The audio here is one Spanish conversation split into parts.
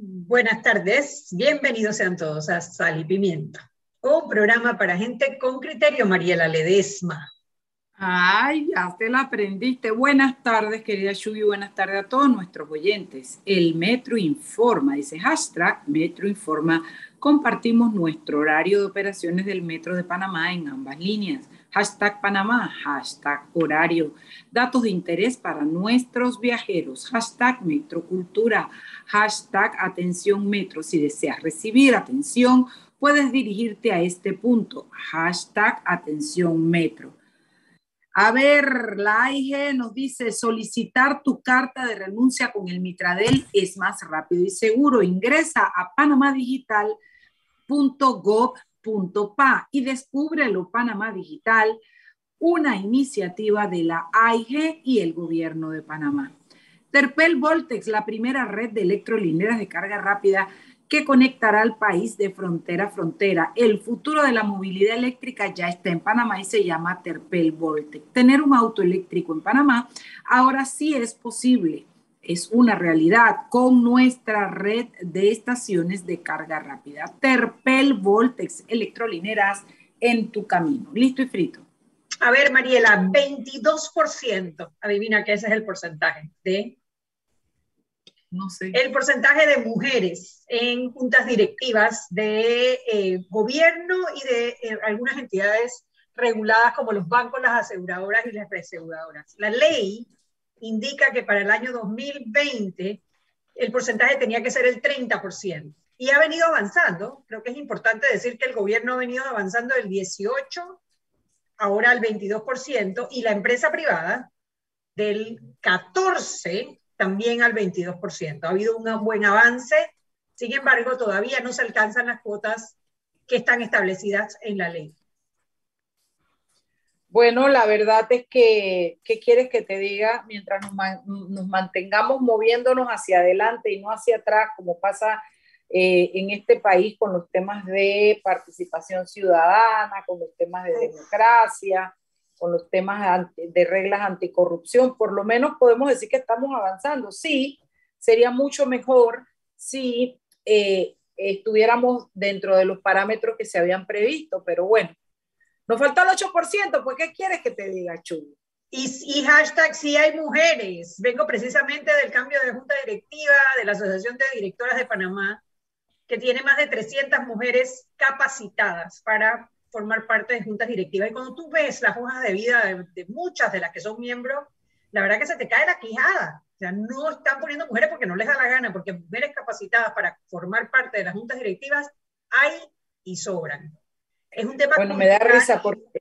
Buenas tardes, bienvenidos sean todos a Sal y Pimienta, un programa para gente con criterio, Mariela Ledesma. Ay, ya te la aprendiste. Buenas tardes, querida Shubi, buenas tardes a todos nuestros oyentes. El Metro Informa, dice hashtag Metro Informa. Compartimos nuestro horario de operaciones del Metro de Panamá en ambas líneas. Hashtag Panamá, hashtag horario. Datos de interés para nuestros viajeros. Hashtag Metrocultura, hashtag Atención Metro. Si deseas recibir atención, puedes dirigirte a este punto. Hashtag Atención Metro. A ver, la AIG nos dice, solicitar tu carta de renuncia con el Mitradel es más rápido y seguro. Ingresa a panamadigital.gov.pa y descúbrelo Panamá Digital, una iniciativa de la AIG y el gobierno de Panamá. Terpel Voltex, la primera red de electrolineras de carga rápida que conectará al país de frontera a frontera. El futuro de la movilidad eléctrica ya está en Panamá y se llama Terpel Voltec. Tener un auto eléctrico en Panamá ahora sí es posible, es una realidad con nuestra red de estaciones de carga rápida. Terpel Voltex, electrolineras en tu camino. Listo y frito. A ver, Mariela, 22%, adivina que ese es el porcentaje de no sé. El porcentaje de mujeres en juntas directivas de eh, gobierno y de eh, algunas entidades reguladas como los bancos, las aseguradoras y las reaseguradoras. La ley indica que para el año 2020 el porcentaje tenía que ser el 30% y ha venido avanzando. Creo que es importante decir que el gobierno ha venido avanzando del 18 ahora al 22% y la empresa privada del 14 también al 22%. Ha habido un buen avance, sin embargo, todavía no se alcanzan las cuotas que están establecidas en la ley. Bueno, la verdad es que, ¿qué quieres que te diga? Mientras nos, mantengamos moviéndonos hacia adelante y no hacia atrás, como pasa eh, en este país con los temas de participación ciudadana, con los temas de democracia, con los temas de reglas anticorrupción, por lo menos podemos decir que estamos avanzando. Sí, sería mucho mejor si eh, estuviéramos dentro de los parámetros que se habían previsto, pero bueno, nos falta el 8%, pues ¿qué quieres que te diga, Chuy? Y, y, hashtag sí hay mujeres. Vengo precisamente del cambio de junta directiva de la Asociación de Directoras de Panamá, que tiene más de 300 mujeres capacitadas para formar parte de juntas directivas. Y cuando tú ves las hojas de vida de, muchas de las que son miembros, la verdad que se te cae la quijada. O sea, no están poniendo mujeres porque no les da la gana, porque mujeres capacitadas para formar parte de las juntas directivas hay y sobran. Es un tema Bueno, me da risa porque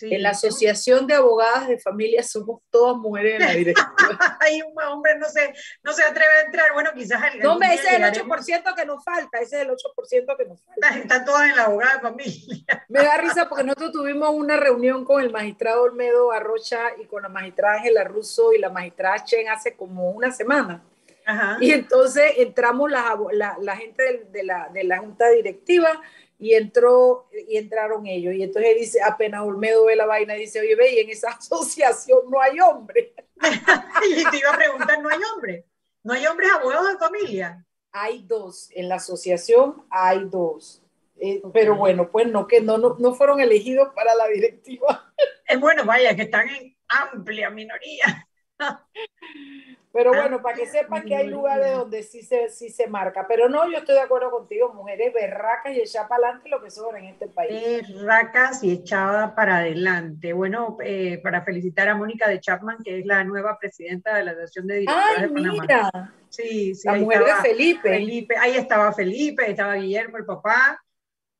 en la Asociación de Abogadas de Familia somos todas mujeres en la directiva. Hay un hombre no se, no se atreve a entrar. Bueno, quizás el. No, me ese es el 8% que nos falta. Ese es el 8% que nos falta. Están todas en la abogada de familia. Me da risa porque nosotros tuvimos una reunión con el magistrado Olmedo Arrocha y con la magistrada Ángela Russo y la magistrada Chen hace como una semana. Ajá. Y entonces entramos la, la, la gente de, de, la, de la junta directiva y entró y entraron ellos. Y entonces dice, apenas Olmedo ve la vaina, dice, oye, ve, y en esa asociación no hay hombre. y te iba a preguntar, ¿no hay hombre? ¿No hay hombres abogados de familia? Hay dos, en la asociación hay dos. Eh, pero bueno, pues no, que no, no, no fueron elegidos para la directiva. Es bueno, vaya, que están en amplia minoría. Pero ah, bueno, para que sepan que hay lugares donde sí se, sí se marca. Pero no, yo estoy de acuerdo contigo, mujeres berracas y echadas para adelante lo que sobra en este país. Berracas y echadas para adelante. Bueno, eh, para felicitar a Mónica de Chapman, que es la nueva presidenta de la Asociación de Directores de Panamá. Mira. Sí, sí. La mujer de Felipe. Felipe. Ahí estaba Felipe, estaba Guillermo, el papá.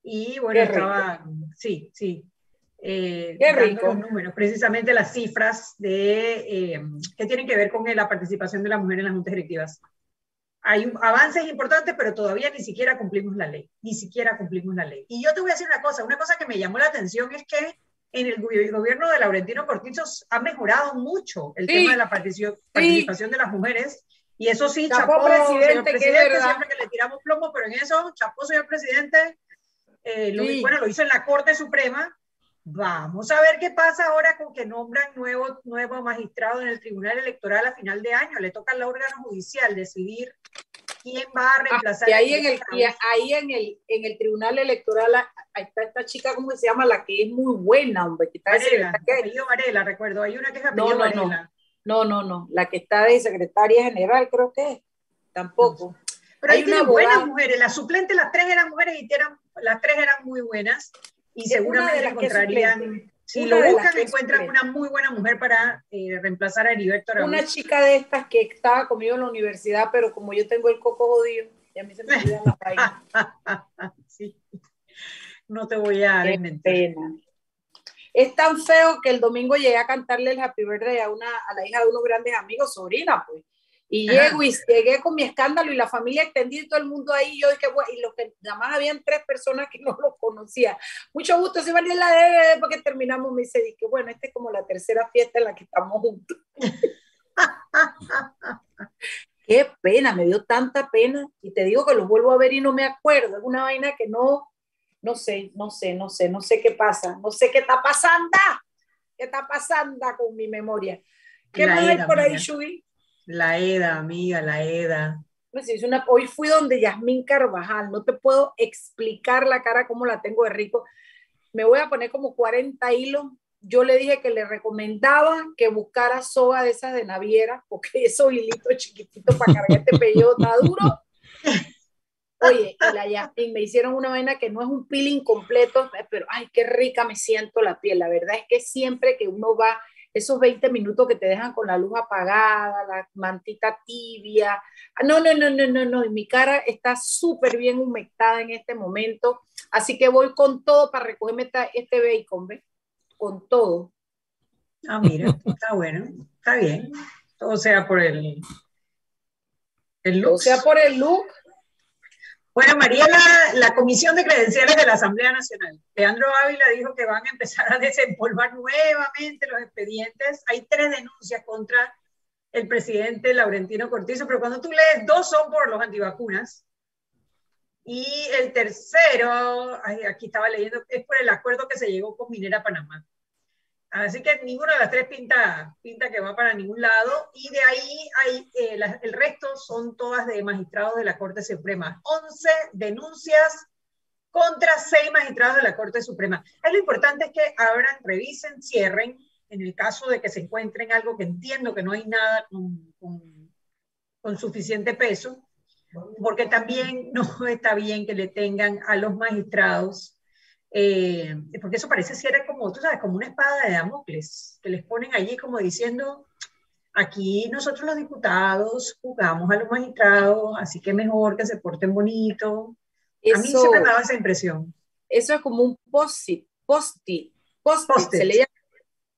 Y bueno, estaba, sí, sí, eh, Qué rico. Los números, precisamente las cifras de, eh, que tienen que ver con la participación de la mujer en las juntas directivas. Hay avances importantes, pero todavía ni siquiera cumplimos la ley, ni siquiera cumplimos la ley. Y yo te voy a decir una cosa, una cosa que me llamó la atención es que en el gobierno de Laurentino Cortizo ha mejorado mucho el tema de la participación de las mujeres. Y eso sí, chapó, presidente, presidente siempre que le tiramos plomo, pero en eso, chapó, señor presidente, eh, lo, bueno, lo hizo en la Corte Suprema, Vamos a ver qué pasa ahora con que nombran nuevo, nuevo magistrado en el Tribunal Electoral a final de año. Le toca al órgano judicial decidir quién va a ah, reemplazar. y ahí, en el, ahí en el, en el Tribunal Electoral está esta chica, ¿cómo se llama? La que es muy buena, hombre. Que está Varela, apellido Varela, recuerdo. Hay una que es apellido no, no, Varela. No, no, no. La que está de secretaria general, creo que es. Tampoco. Pero hay una buenas mujeres. Las suplentes, las tres eran mujeres y eran, las tres eran muy buenas. Y seguramente encontrarían si lo buscan, encuentran una muy buena mujer para eh, reemplazar a Heriberto Una chica de estas que estaba conmigo en la universidad, pero como yo tengo el coco jodido, y a mí se me olvidan las vainas. sí. No te voy a dar pena. Es tan feo que el domingo llegué a cantarle el Happy Birthday a, una, a la hija de unos grandes amigos, sobrina, pues. Y llego y llegué con mi escándalo y la familia extendida y todo el mundo ahí. Yo dije, bueno, y los que nada más habían tres personas que no lo conocía. Mucho gusto, soy la de porque terminamos. Me dice, que bueno, esta es como la tercera fiesta en la que estamos juntos. Qué pena, me dio tanta pena. Y te digo que los vuelvo a ver y no me acuerdo. Es una vaina que no, no sé, no sé, no sé, no sé qué pasa. No sé qué está pasando. ¿Qué está pasando con mi memoria? ¿Qué más hay por ahí, Shugi? La EDA, amiga, la EDA. Pues una, hoy fui donde Yasmín Carvajal, no te puedo explicar la cara como la tengo de rico. Me voy a poner como 40 hilos. Yo le dije que le recomendaba que buscara soga de esas de naviera, porque esos hilitos chiquititos para cargar este pello está duro. Oye, y la Yasmín me hicieron una vaina que no es un peeling completo, pero ay, qué rica me siento la piel. La verdad es que siempre que uno va esos 20 minutos que te dejan con la luz apagada, la mantita tibia. No, no, no, no, no, no. Y mi cara está súper bien humectada en este momento. Así que voy con todo para recogerme este bacon, ¿ves? Con todo. Ah, mira, está bueno, está bien. O sea, por el, el look. O sea, por el look. Bueno, María, la, Comisión de Credenciales de la Asamblea Nacional. Leandro Ávila dijo que van a empezar a desempolvar nuevamente los expedientes. Hay tres denuncias contra el presidente Laurentino Cortizo, pero cuando tú lees, dos son por los antivacunas. Y el tercero, aquí estaba leyendo, es por el acuerdo que se llegó con Minera Panamá. Así que ninguna de las tres pinta, pinta que va para ningún lado. Y de ahí hay, eh, el resto son todas de magistrados de la Corte Suprema. 11 denuncias contra seis magistrados de la Corte Suprema. Lo importante es que abran, revisen, cierren, en el caso de que se encuentren algo que entiendo que no hay nada con suficiente peso, porque también no está bien que le tengan a los magistrados eh, porque eso parece ser como, tú sabes, como una espada de Damocles, que les ponen allí como diciendo, aquí nosotros los diputados jugamos a los magistrados, así que mejor que se porten bonito. a mí siempre me daba esa impresión. Eso es como un post-it, post-it, post-it, se le llama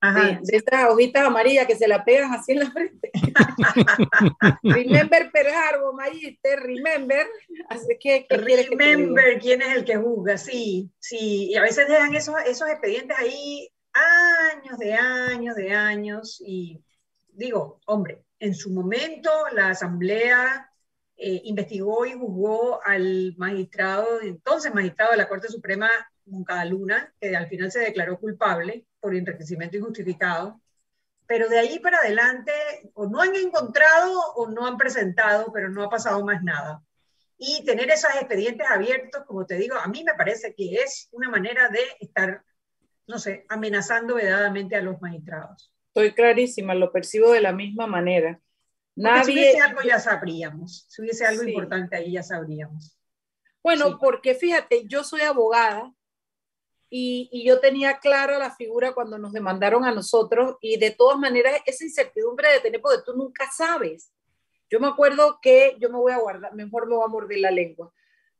de, estas hojitas amarillas que se la pegan así en la frente. remember Pearl Harbor, Mayiste, remember. Así que, remember quién es el que juzga, sí, sí. Y a veces dejan esos, esos expedientes ahí años de años de años. Y digo, hombre, en su momento la Asamblea eh, investigó y juzgó al magistrado, entonces magistrado de la Corte Suprema, Moncada Luna, que al final se declaró culpable por enriquecimiento injustificado, pero de ahí para adelante o no han encontrado o no han presentado, pero no ha pasado más nada. Y tener esos expedientes abiertos, como te digo, a mí me parece que es una manera de estar, no sé, amenazando vedadamente a los magistrados. Estoy clarísima, lo percibo de la misma manera. Nadie... Si hubiese algo ya sabríamos, si hubiese algo importante ahí ya sabríamos. Bueno, porque fíjate, yo soy abogada y, yo tenía clara la figura cuando nos demandaron a nosotros y de todas maneras esa incertidumbre de tener, porque tú nunca sabes. Yo me acuerdo que yo me voy a guardar, mejor me voy a morder la lengua,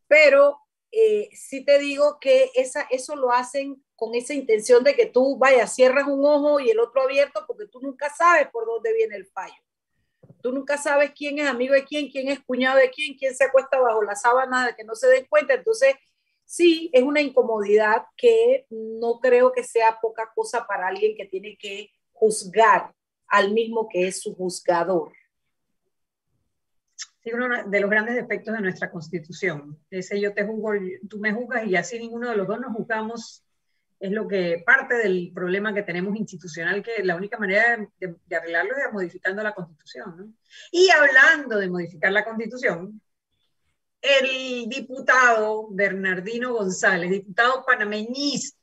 pero eh, sí te digo que esa, eso lo hacen con esa intención de que tú vayas, cierras un ojo y el otro abierto porque tú nunca sabes por dónde viene el fallo. Tú nunca sabes quién es amigo de quién, quién es cuñado de quién, quién se acuesta bajo la sábana de que no se den cuenta. Entonces, sí es una incomodidad que no creo que sea poca cosa para alguien que tiene que juzgar al mismo que es su juzgador. Sí, uno de los grandes defectos de nuestra constitución. Ese yo te juzgo, tú me juzgas y así ninguno de los dos nos juzgamos. Es lo que parte del problema que tenemos institucional, que la única manera de, arreglarlo es modificando la constitución. Y hablando de modificar la constitución, el diputado Bernardino González, diputado panameñista,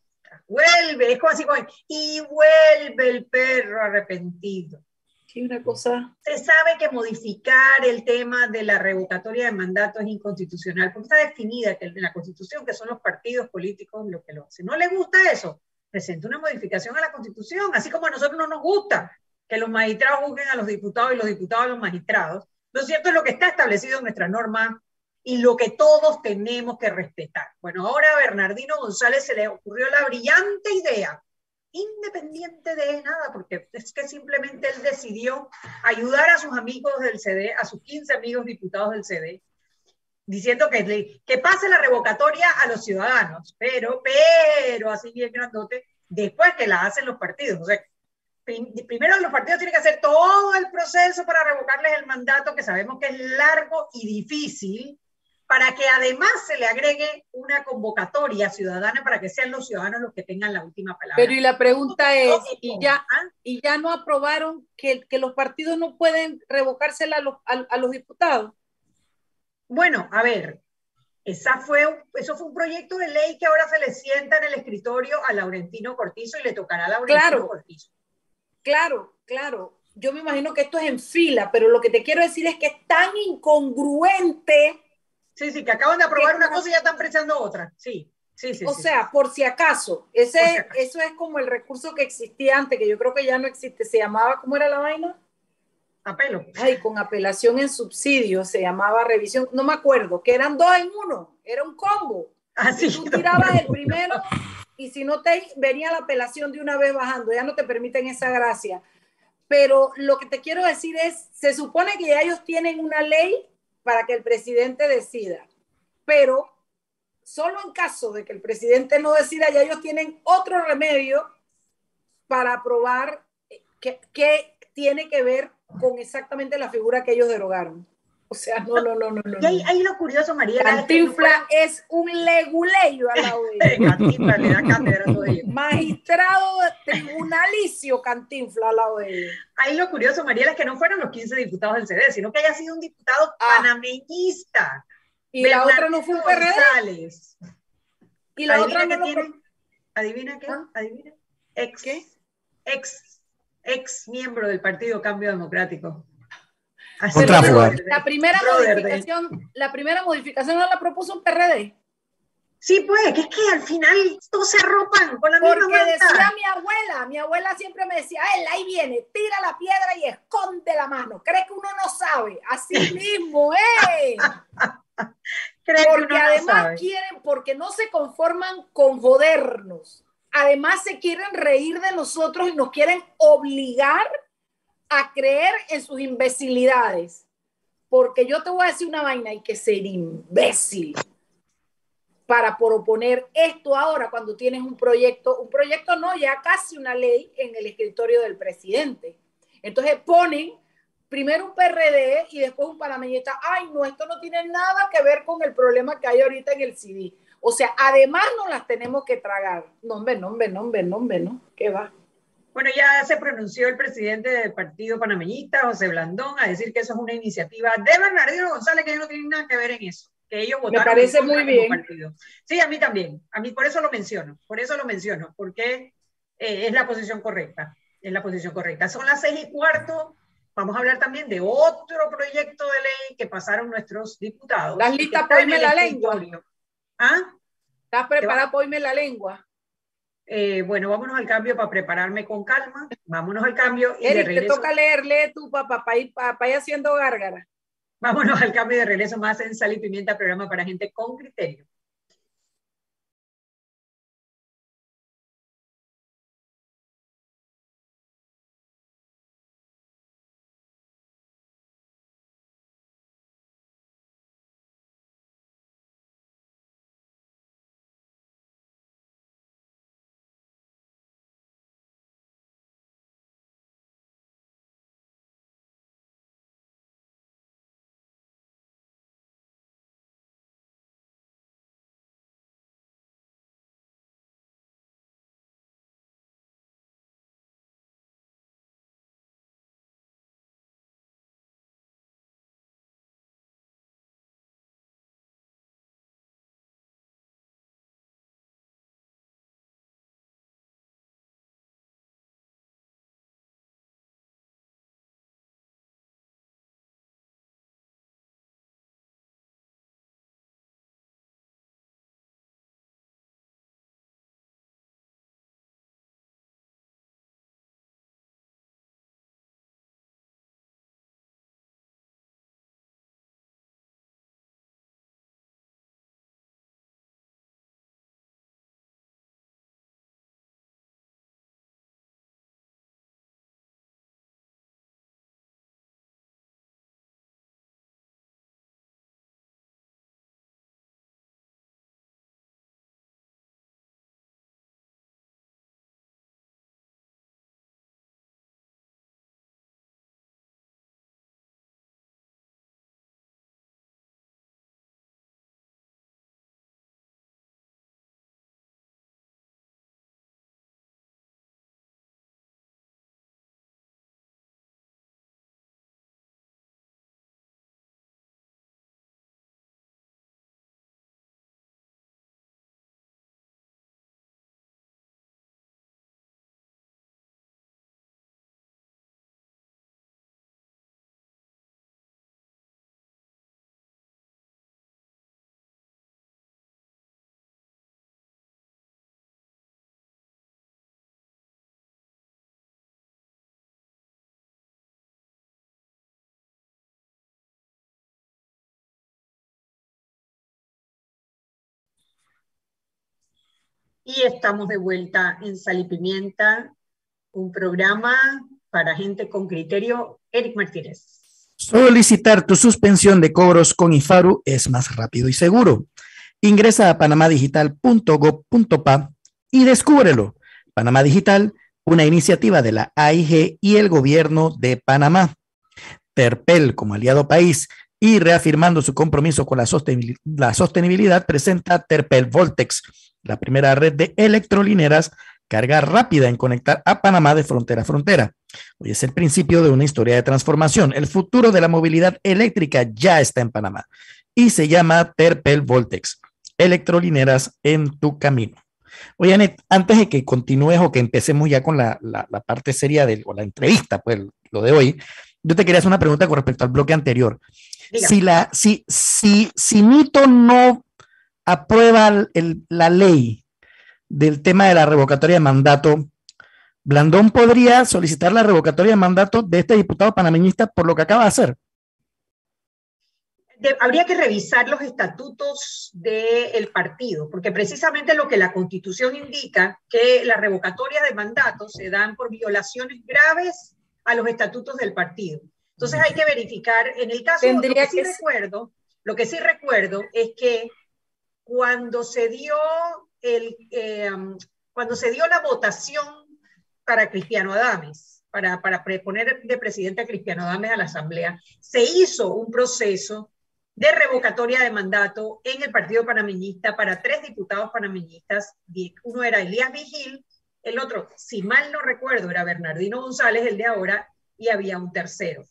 vuelve, es como así, y vuelve el perro arrepentido. ¿Qué una cosa? Se sabe que modificar el tema de la revocatoria de mandato es inconstitucional, porque está definida en la Constitución que son los partidos políticos lo que lo hacen. ¿No le gusta eso? Presenta una modificación a la Constitución, así como a nosotros no nos gusta que los magistrados juzguen a los diputados y los diputados a los magistrados. Lo cierto es lo que está establecido en nuestra norma y lo que todos tenemos que respetar. Bueno, ahora a Bernardino González se le ocurrió la brillante idea, independiente de nada, porque es que simplemente él decidió ayudar a sus amigos del CD, a sus 15 amigos diputados del CD, diciendo que, que pase la revocatoria a los ciudadanos, pero, pero, así bien grandote, después que la hacen los partidos. O sea, primero los partidos tienen que hacer todo el proceso para revocarles el mandato, que sabemos que es largo y difícil, para que además se le agregue una convocatoria ciudadana para que sean los ciudadanos los que tengan la última palabra. Pero y la pregunta es, ¿y ya, ¿ah? ¿y ya no aprobaron que, que los partidos no pueden revocársela a los, a, los diputados? Bueno, a ver, esa fue, eso fue un proyecto de ley que ahora se le sienta en el escritorio a Laurentino Cortizo y le tocará a Laurentino claro, Cortizo. Claro, claro. Yo me imagino que esto es en fila, pero lo que te quiero decir es que es tan incongruente Sí, sí, que acaban de aprobar una cosa y ya están presionando otra. Sí, sí, sí. O sea, por si acaso, ese, eso es como el recurso que existía antes, que yo creo que ya no existe. ¿Se llamaba, cómo era la vaina? Apelo. Ay, con apelación en subsidio, se llamaba revisión, no me acuerdo, que eran dos en uno, era un combo. Así. Ah, tú tirabas el primero y si no te venía la apelación de una vez bajando, ya no te permiten esa gracia. Pero lo que te quiero decir es, se supone que ya ellos tienen una ley para que el presidente decida. Pero solo en caso de que el presidente no decida, ya ellos tienen otro remedio para aprobar qué, tiene que ver con exactamente la figura que ellos derogaron. O sea, no, no, no, no. no. Y ahí, lo curioso, María. Cantinfla es, un leguleyo al lado de Cantinfla le da cátedra Magistrado tribunalicio Cantinfla lado de ellos. Ahí lo curioso, María, es que no fueron los 15 diputados del CD, sino que haya sido un diputado ah. panameñista. Y la otra no fue un PRD. Y la otra no tiene, ¿Adivina qué? ¿Ah? ¿Adivina? Ex, ¿Qué? Ex, ex miembro del Partido Cambio Democrático. La primera, modificación, la primera modificación no la propuso un PRD. Sí, pues, que es que al final todos se arropan con la Porque misma decía mi abuela, mi abuela siempre me decía, él ahí viene, tira la piedra y esconde la mano. ¿Cree que uno no sabe? Así mismo, ¿eh? porque además quieren, porque no se conforman con jodernos. Además se quieren reír de nosotros y nos quieren obligar a creer en sus imbecilidades. Porque yo te voy a decir una vaina, hay que ser imbécil para proponer esto ahora cuando tienes un proyecto, un proyecto no, ya casi una ley en el escritorio del presidente. Entonces ponen primero un PRD y después un panameñista, ay, no, esto no tiene nada que ver con el problema que hay ahorita en el CD. O sea, además no las tenemos que tragar. No, hombre, no, hombre, no, hombre, no, hombre, no. ¿Qué va? Bueno, ya se pronunció el presidente del partido panameñista, José Blandón, a decir que eso es una iniciativa de Bernardino González, que no tiene nada que ver en eso, que ellos votaron. Me parece muy bien. Partido. Sí, a mí también, a mí por eso lo menciono, por eso lo menciono, porque eh, es la posición correcta, es la posición correcta. Son las seis y cuarto, vamos a hablar también de otro proyecto de ley que pasaron nuestros diputados. ¿Estás lista para la lengua? ¿Ah? ¿Estás preparada para oírme la lengua? Eh, bueno, vámonos al cambio para prepararme con calma. Vámonos al cambio. Y Eric, te toca leerle tu papá para ir haciendo gárgara. Vámonos al cambio de regreso más en Sal y Pimienta, programa para gente con criterio. Y estamos de vuelta en Sal y Pimienta, un programa para gente con criterio. Eric Martínez. Solicitar tu suspensión de cobros con IFARU es más rápido y seguro. Ingresa a panamadigital.gov.pa y descúbrelo. Panamá Digital, una iniciativa de la AIG y el gobierno de Panamá. Terpel, como aliado país, y reafirmando su compromiso con la sostenibilidad, presenta Terpel Voltex, la primera red de electrolineras carga rápida en conectar a Panamá de frontera a frontera. Hoy es el principio de una historia de transformación. El futuro de la movilidad eléctrica ya está en Panamá y se llama Terpel Voltex, electrolineras en tu camino. Oye, antes de que continúes o que empecemos ya con la, parte seria de la entrevista, pues lo de hoy, yo te quería hacer una pregunta con respecto al bloque anterior. Si, la, si, si, si Nito no aprueba la ley del tema de la revocatoria de mandato, Blandón podría solicitar la revocatoria de mandato de este diputado panameñista por lo que acaba de hacer. habría que revisar los estatutos del partido, porque precisamente lo que la constitución indica, que las revocatorias de mandato se dan por violaciones graves a los estatutos del partido. Entonces hay que verificar, en el caso, lo que, sí recuerdo, lo que sí recuerdo es que cuando se dio, el, eh, cuando se dio la votación para Cristiano Adames, para, para poner de presidente a Cristiano Adames a la Asamblea, se hizo un proceso de revocatoria de mandato en el Partido Panameñista para tres diputados panameñistas. Uno era Elías Vigil, el otro, si mal no recuerdo, era Bernardino González, el de ahora, y había un tercero.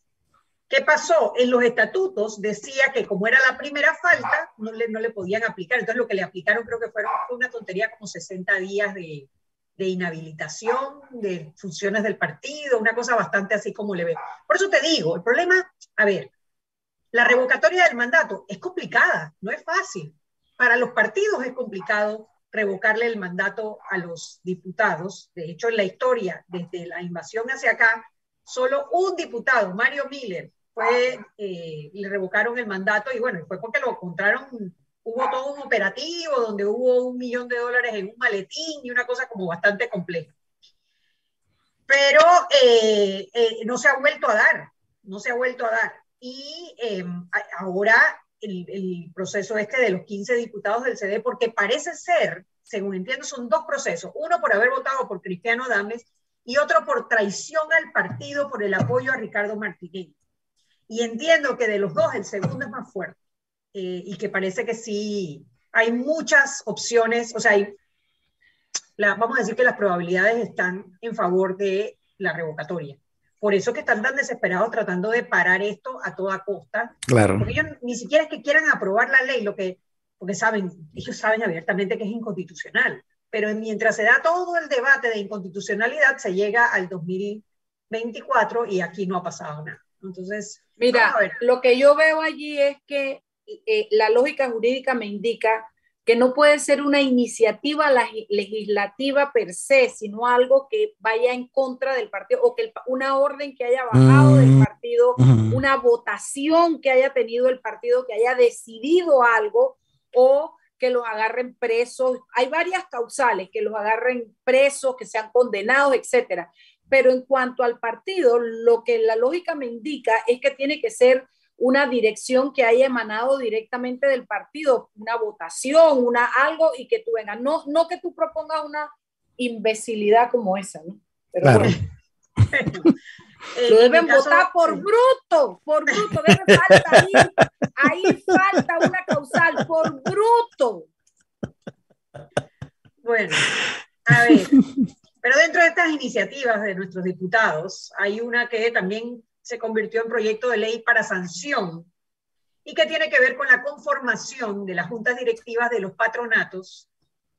¿Qué pasó? En los estatutos decía que como era la primera falta, no le, no le podían aplicar. Entonces lo que le aplicaron creo que fue una tontería como 60 días de, de inhabilitación de funciones del partido, una cosa bastante así como le ve. Por eso te digo, el problema, a ver, la revocatoria del mandato es complicada, no es fácil. Para los partidos es complicado revocarle el mandato a los diputados. De hecho, en la historia, desde la invasión hacia acá, solo un diputado, Mario Miller, fue, eh, le revocaron el mandato y bueno, fue porque lo encontraron, hubo todo un operativo donde hubo un millón de dólares en un maletín y una cosa como bastante compleja. Pero eh, eh, no se ha vuelto a dar, no se ha vuelto a dar. Y em, ahora el, proceso este de los 15 diputados del CD, porque parece ser, según entiendo, son dos procesos. Uno por haber votado por Cristiano Dames y otro por traición al partido por el apoyo a Ricardo Martínez. Y entiendo que de los dos el segundo es más fuerte eh, y que parece que sí, hay muchas opciones, o sea, hay, la, vamos a decir que las probabilidades están en favor de la revocatoria. Por eso que están tan desesperados tratando de parar esto a toda costa. Claro. Porque ellos ni siquiera es que quieran aprobar la ley, lo que, porque saben, ellos saben abiertamente que es inconstitucional. Pero mientras se da todo el debate de inconstitucionalidad, se llega al 2024 y aquí no ha pasado nada. Entonces, mira, lo que yo veo allí es que eh, la lógica jurídica me indica que no puede ser una iniciativa legislativa per se, sino algo que vaya en contra del partido o que una orden que haya bajado del mm, partido, una votación que haya tenido el partido, que haya decidido algo o que los agarren presos. Hay varias causales, que los agarren presos, que sean condenados, etcétera. Pero en cuanto al partido, lo que la lógica me indica es que tiene que ser una dirección que haya emanado directamente del partido, una votación, una algo y que tú vengas, no, no que tú propongas una imbecilidad como esa, ¿no? Pero claro. Lo deben votar por bruto, por bruto, debe falta ahí, ahí falta una causal, por bruto. Bueno, a ver, pero dentro de estas iniciativas de nuestros diputados, hay una que también se convirtió en proyecto de ley para sanción y que tiene que ver con la conformación de las juntas directivas de los patronatos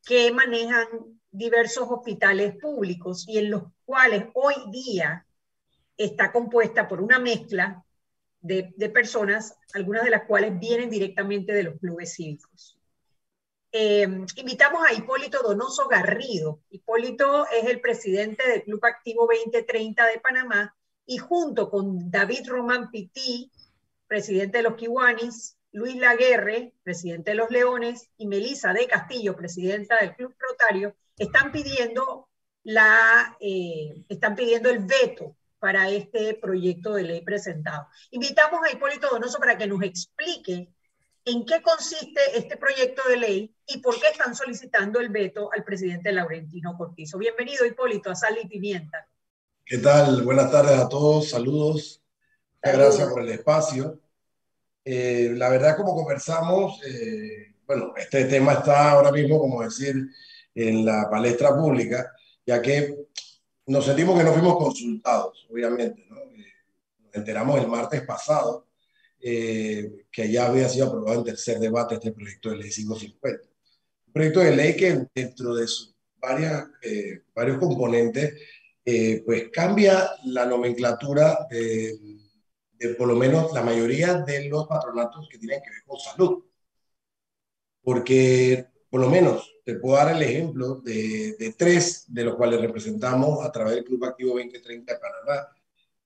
que manejan diversos hospitales públicos y en los cuales hoy día está compuesta por una mezcla de, de personas, algunas de las cuales vienen directamente de los clubes cívicos. Eh, invitamos a Hipólito Donoso Garrido. Hipólito es el presidente del Club Activo 2030 de Panamá y junto con David Román Pití, presidente de los Kiwanis, Luis Laguerre, presidente de los Leones, y Melisa de Castillo, presidenta del Club Rotario, están pidiendo, la, eh, están pidiendo el veto para este proyecto de ley presentado. Invitamos a Hipólito Donoso para que nos explique en qué consiste este proyecto de ley y por qué están solicitando el veto al presidente Laurentino Cortizo. Bienvenido, Hipólito, a Sal y Pimienta. ¿Qué tal? Buenas tardes a todos, saludos. Gracias por el espacio. Eh, la verdad, como conversamos, eh, bueno, este tema está ahora mismo, como decir, en la palestra pública, ya que nos sentimos que no fuimos consultados, obviamente. ¿no? Eh, nos enteramos el martes pasado eh, que ya había sido aprobado en tercer debate este proyecto de ley 550. Un proyecto de ley que dentro de sus varias, eh, varios componentes, pues cambia la nomenclatura de, de por lo menos la mayoría de los patronatos que tienen que ver con salud. Porque por lo menos te puedo dar el ejemplo de, de, tres de los cuales representamos a través del Club Activo 2030 de Panamá,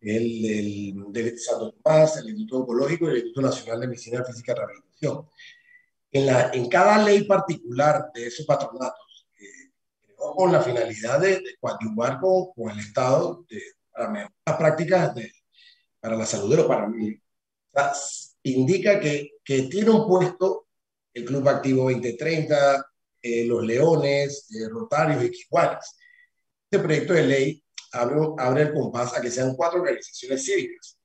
el del, del Santo Tomás, el Instituto Oncológico y el Instituto Nacional de Medicina Física y Rehabilitación. En, la, en cada ley particular de esos patronatos, eh, con la finalidad de, de coadyuvar con, con, el Estado de, para mejorar las prácticas de, para la salud de los panameños. Indica que, que tiene un puesto el Club Activo 2030, eh, los Leones, eh, Rotarios y Iguales. Este proyecto de ley abre, abre, el compás a que sean cuatro organizaciones cívicas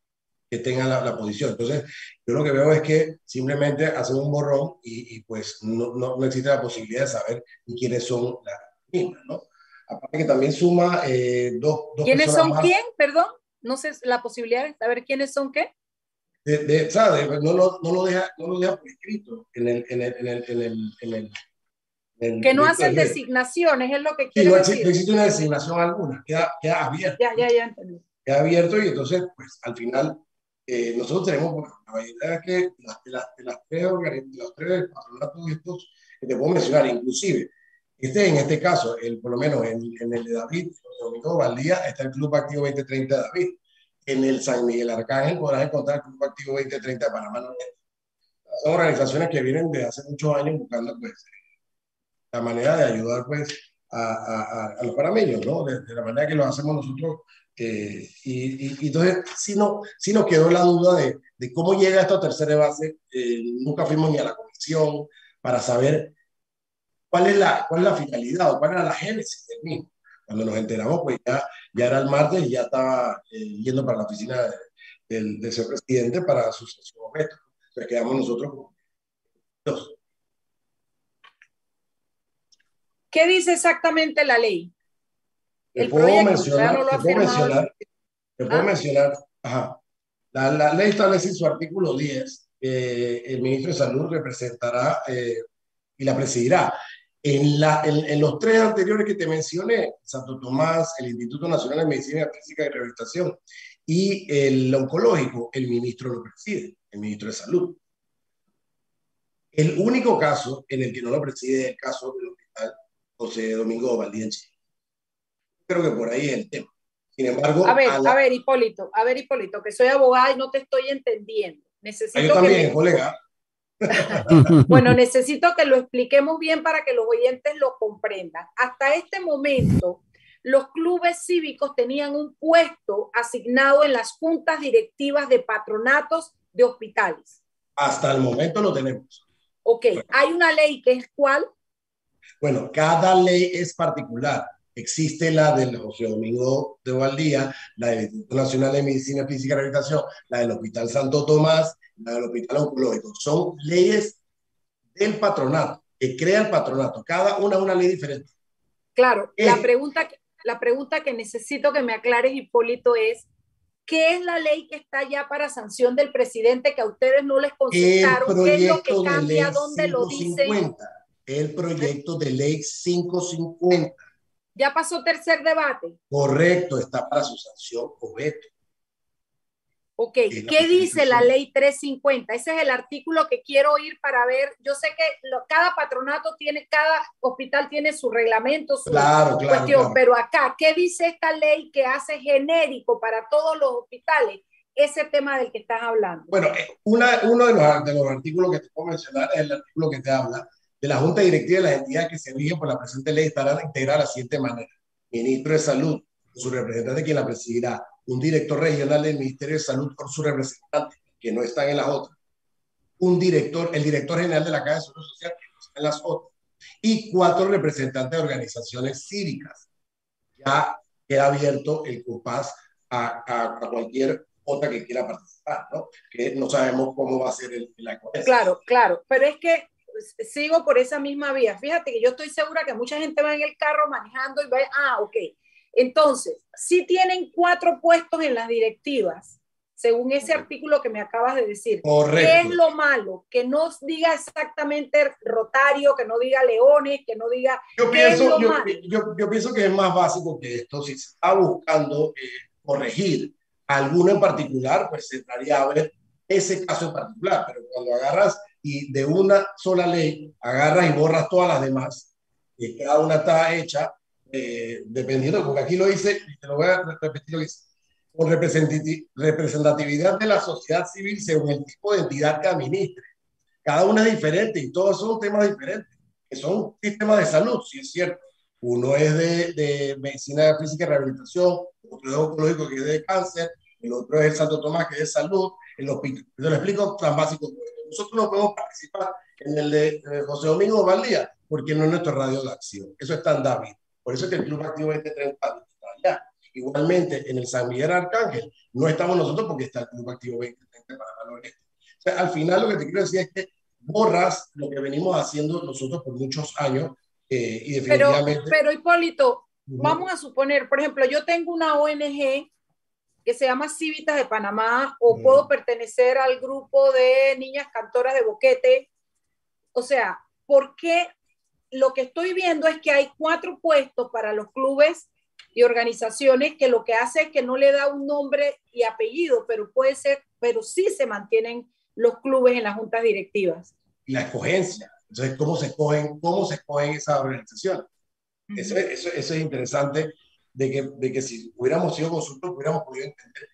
que tengan la, la, posición. Entonces, yo lo que veo es que simplemente hacen un borrón y, y pues no, no, no, existe la posibilidad de saber quiénes son las mismas, ¿no? Aparte que también suma eh, dos, dos ¿Quiénes son más. quién? Perdón, no sé la posibilidad de saber quiénes son qué de, de, ¿sabe? No, lo, no, lo deja, no lo deja por escrito en el, en el, en el, en el, en el, el que no hacen designaciones, es lo que quiere sí, no decir. no existe una designación alguna, queda, queda abierto. Ya, ya, ya entendí. Queda abierto y entonces, pues, al final, eh, nosotros tenemos, la verdad es que las, de, las, las tres los tres patronatos estos que te puedo mencionar, inclusive, este, en este caso, el, por lo menos en, en el de David, Domingo Valdía, está el Club Activo 2030 de David en el San Miguel Arcángel podrás encontrar el Club Activo 2030 de Panamá Son organizaciones que vienen de hace muchos años buscando pues, la manera de ayudar pues, a, a, a los panameños, ¿no? De, de, la manera que lo hacemos nosotros. Eh, y, y, y, entonces, si, no, si nos quedó la duda de, de cómo llega esto a tercera base. Eh, nunca fuimos ni a la comisión para saber cuál es la, cuál es la finalidad o cuál era la génesis del mismo. Cuando nos enteramos, pues ya, ya era el martes y ya estaba eh, yendo para la oficina de, del, del señor presidente para su sesión. Entonces quedamos nosotros con dos. ¿Qué dice exactamente la ley? Te puedo proyecto, mencionar, no te puedo mencionar, te puedo ah. mencionar, ajá. La, la, ley establece en su artículo 10 que el ministro de Salud representará eh, y la presidirá. En, la, en, en, los tres anteriores que te mencioné, Santo Tomás, el Instituto Nacional de Medicina Física y Rehabilitación y el oncológico, el ministro lo preside, el ministro de Salud. El único caso en el que no lo preside es el caso del hospital José Domingo Chile. Creo que por ahí es el tema. Sin embargo, a ver, a, la... a ver, Hipólito, a ver, Hipólito, que soy abogada y no te estoy entendiendo. Necesito yo también, que me... colega. bueno, necesito que lo expliquemos bien para que los oyentes lo comprendan. Hasta este momento, los clubes cívicos tenían un puesto asignado en las juntas directivas de patronatos de hospitales. Hasta el momento lo tenemos. Ok, hay una ley que es cuál? Bueno, cada ley es particular. Existe la del José Domingo de Valdía, la del Instituto Nacional de Medicina Física y Rehabilitación, la del Hospital Santo Tomás, la del Hospital Oncológico. Son leyes del patronato, que crea el patronato. Cada una es una ley diferente. Claro, eh, la, pregunta, la pregunta que necesito que me aclares, Hipólito, es ¿qué es la ley que está ya para sanción del presidente que a ustedes no les consultaron? ¿Qué es lo que cambia? ¿Dónde lo dice? El proyecto de ley 550. ¿Ya pasó tercer debate? Correcto, está para su sanción o veto. Ok, ¿qué dice la ley 350? Ese es el artículo que quiero oír para ver. Yo sé que lo, cada patronato tiene, cada hospital tiene su reglamento, su claro, claro, cuestión, claro. pero acá, ¿qué dice esta ley que hace genérico para todos los hospitales ese tema del que estás hablando? Bueno, una, uno de los, de los artículos que te puedo mencionar es el artículo que te habla de la Junta Directiva de las entidades que se rigen por la presente ley estarán integradas de la siguiente manera. Ministro de Salud, su representante quien la presidirá, un director regional del Ministerio de Salud por su representante, que no están en las otras, un director, el director general de la Caja de Salud Social, que no está en las otras, y cuatro representantes de organizaciones cívicas. Ya queda abierto el COPAS a, a, cualquier otra que quiera participar, ¿no? Que no sabemos cómo va a ser el, la Claro, claro, pero es que sigo por esa misma vía. Fíjate que yo estoy segura que mucha gente va en el carro manejando y va, ah, ok. Entonces, si tienen cuatro puestos en las directivas, según ese artículo que me acabas de decir. ¿Qué es lo malo? Que no diga exactamente Rotario, que no diga Leones, que no diga... Yo, pienso, yo, yo, yo, pienso que es más básico que esto. Si se está buscando eh, corregir alguno en particular, pues se entraría a ver ese caso en particular. Pero cuando agarras y de una sola ley agarras y borras todas las demás, y cada una está hecha eh, dependiendo, porque aquí lo dice, y te lo voy a repetir lo dice, con representatividad de la sociedad civil según el tipo de entidad que administre. Cada una es diferente y todos son temas diferentes, que son sistemas de salud, si es cierto. Uno es de, de medicina física y rehabilitación, otro es oncológico que es de cáncer, el otro es el Santo Tomás que es de salud, el hospital. Te lo explico tan básico nosotros no podemos participar en el de José Domingo Valdía, porque no es nuestro radio de acción. Eso está en David. Por eso es que el Club Activo 2030 está allá. Igualmente, en el San Miguel Arcángel, no estamos nosotros porque está el Club Activo 2030 para Valor Este. O sea, al final lo que te quiero decir es que borras lo que venimos haciendo nosotros por muchos años eh, y definitivamente... Pero, pero Hipólito, vamos a suponer, por ejemplo, yo tengo una ONG que se llama Civitas de Panamá o mm. puedo pertenecer al grupo de niñas cantoras de Boquete. O sea, ¿por qué lo que estoy viendo es que hay cuatro puestos para los clubes y organizaciones que lo que hace es que no le da un nombre y apellido, pero puede ser, pero sí se mantienen los clubes en las juntas directivas. Y la escogencia. Entonces, ¿cómo se escogen, cómo se escogen esas organizaciones? eso, eso, eso, es interesante de que, de que si hubiéramos sido consultos hubiéramos podido entender.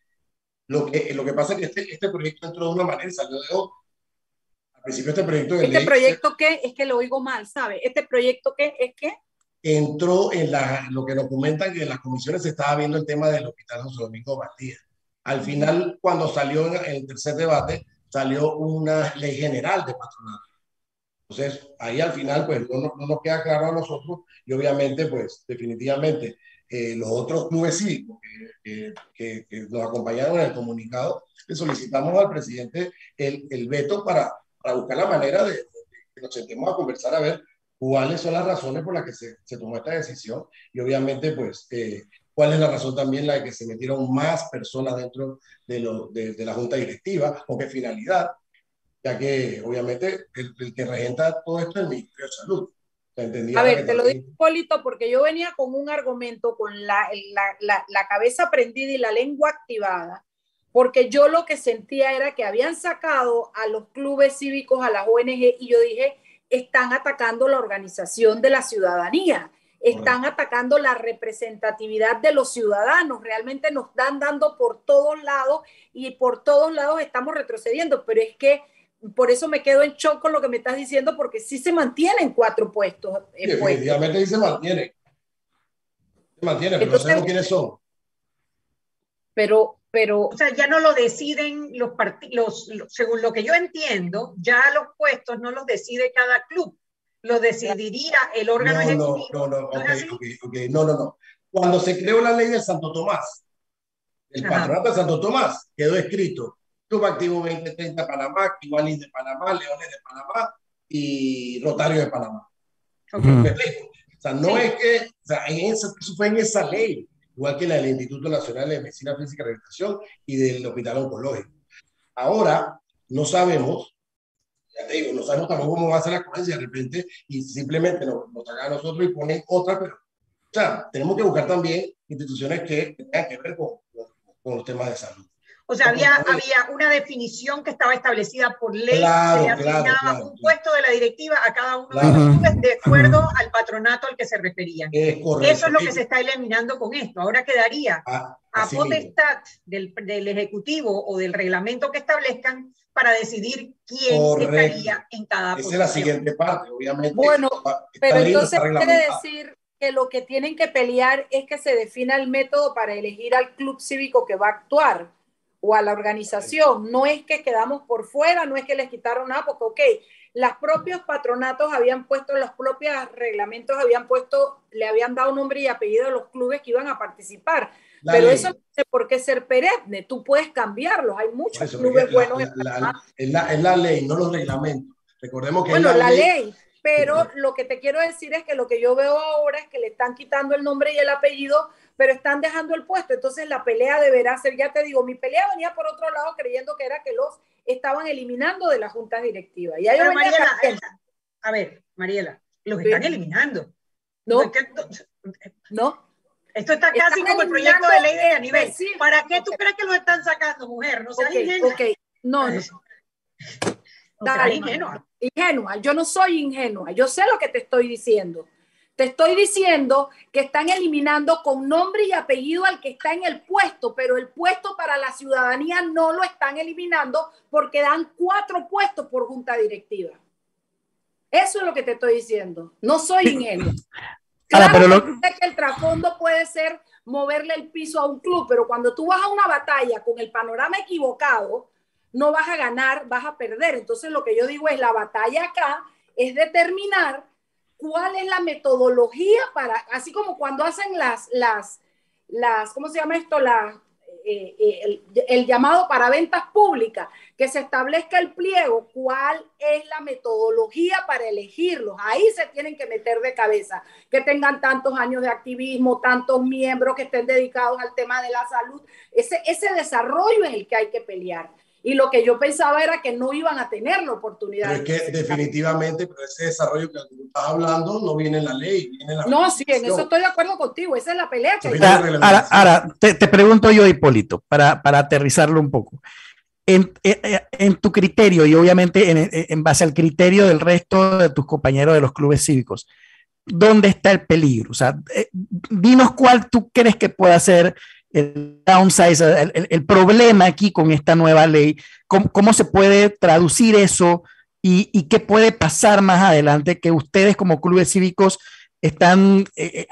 Lo que, lo que pasa es que este, este proyecto entró de una manera y salió de otra. Al principio este proyecto de ¿Este proyecto qué? Es que lo oigo mal, ¿sabe? ¿Este proyecto qué? ¿Es qué? Entró en la, lo que nos comentan que en las comisiones se estaba viendo el tema del Hospital José Domingo Valdía. Al final, cuando salió en el tercer debate, salió una ley general de patronato. Entonces, ahí al final, pues no, no, nos queda claro a nosotros y obviamente, pues definitivamente eh, los otros clubes cívicos que, que, que, nos acompañaron en el comunicado, le solicitamos al presidente el, el veto para, para, buscar la manera de, que nos sentemos a conversar a ver cuáles son las razones por las que se, se tomó esta decisión y obviamente pues eh, cuál es la razón también la de que se metieron más personas dentro de, lo, de, de la junta directiva, con qué finalidad, ya que obviamente el, el que regenta todo esto es el Ministerio de Salud. A ver, te lo digo, Polito, porque yo venía con un argumento, con la, la, la, cabeza prendida y la lengua activada, porque yo lo que sentía era que habían sacado a los clubes cívicos, a las ONG, y yo dije, están atacando la organización de la ciudadanía, están atacando la representatividad de los ciudadanos, realmente nos están dando por todos lados y por todos lados estamos retrocediendo, pero es que por eso me quedo en shock con lo que me estás diciendo, porque sí se mantienen cuatro puestos. Sí, definitivamente sí se mantiene. Se mantiene, pero no sabemos quiénes son. Pero, pero. O sea, ya no lo deciden los partidos, según lo que yo entiendo, ya los puestos no los decide cada club, lo decidiría el órgano no, No, no, no, okay, okay, no, no, no. Cuando se creó la ley de Santo Tomás, el patronato de Santo Tomás quedó escrito Club Activo 2030 Panamá, Igualín de Panamá, Leones de Panamá y Rotario de Panamá. ¿Me explico? O sea, no es que, o sea, en esa, eso fue en esa ley, igual que la del Instituto Nacional de Medicina Física y Rehabilitación y del Hospital Oncológico. Ahora, no sabemos, ya te digo, no sabemos tampoco cómo va a ser la coherencia de repente y simplemente nos, nos a nosotros y ponen otra, pero, o sea, tenemos que buscar también instituciones que tengan que ver con, con los temas de salud. O sea, había, había una definición que estaba establecida por ley, se asignaba un puesto de la directiva a cada uno de los clubes de acuerdo al patronato al que se referían. Eso es lo que se está eliminando con esto. Ahora quedaría ah, a potestad del, del, Ejecutivo o del reglamento que establezcan para decidir quién estaría en cada Esa es la siguiente parte, obviamente. Bueno, pero entonces quiere decir que lo que tienen que pelear es que se defina el método para elegir al club cívico que va a actuar o a la organización. No es que quedamos por fuera, no es que les quitaron nada, porque, ok, los propios patronatos habían puesto, los propios reglamentos habían puesto, le habían dado nombre y apellido a los clubes que iban a participar. pero eso no tiene por qué ser perenne, tú puedes cambiarlos. Hay muchos clubes buenos. La, en la, la, ley, no los reglamentos. Recordemos que. Bueno, la, ley, pero lo que te quiero decir es que lo que yo veo ahora es que le están quitando el nombre y el apellido pero están dejando el puesto. Entonces la pelea deberá ser, ya te digo, mi pelea venía por otro lado creyendo que era que los estaban eliminando de las juntas directivas. Y pero Mariela, a ver, Mariela, los están eliminando. No. No. Esto está casi como el proyecto de ley de nivel. ¿Para qué tú crees que lo están sacando, mujer? No seas ingenua. Ok, no, no. Dale, ingenua. Ingenua. Yo no soy ingenua. Yo sé lo que te estoy diciendo. Te estoy diciendo que están eliminando con nombre y apellido al que está en el puesto, pero el puesto para la ciudadanía no lo están eliminando porque dan cuatro puestos por junta directiva. Eso es lo que te estoy diciendo. No soy ingenuo. Claro pero lo... que el trasfondo puede ser moverle el piso a un club, pero cuando tú vas a una batalla con el panorama equivocado, no vas a ganar, vas a perder. Entonces lo que yo digo es la batalla acá es determinar cuál es la metodología para, así como cuando hacen las, las, las ¿cómo se llama esto? La, eh, eh, el, llamado para ventas públicas, que se establezca el pliego, cuál es la metodología para elegirlos. Ahí se tienen que meter de cabeza, que tengan tantos años de activismo, tantos miembros que estén dedicados al tema de la salud. Ese, ese desarrollo es el que hay que pelear. Y lo que yo pensaba era que no iban a tener la oportunidad. Pero es que definitivamente, pero ese desarrollo que tú estás hablando no viene en la ley, viene en la No, sí, en eso estoy de acuerdo contigo, esa es la pelea que Ahora, ahora te, te, pregunto yo, Hipólito, para, para aterrizarlo un poco. En, en, eh, en, tu criterio y obviamente en, en base al criterio del resto de tus compañeros de los clubes cívicos, ¿dónde está el peligro? O sea, eh, dinos cuál tú crees que pueda ser el downsize, el, problema aquí con esta nueva ley, cómo, se puede traducir eso y, qué puede pasar más adelante que ustedes como clubes cívicos están eh, eh,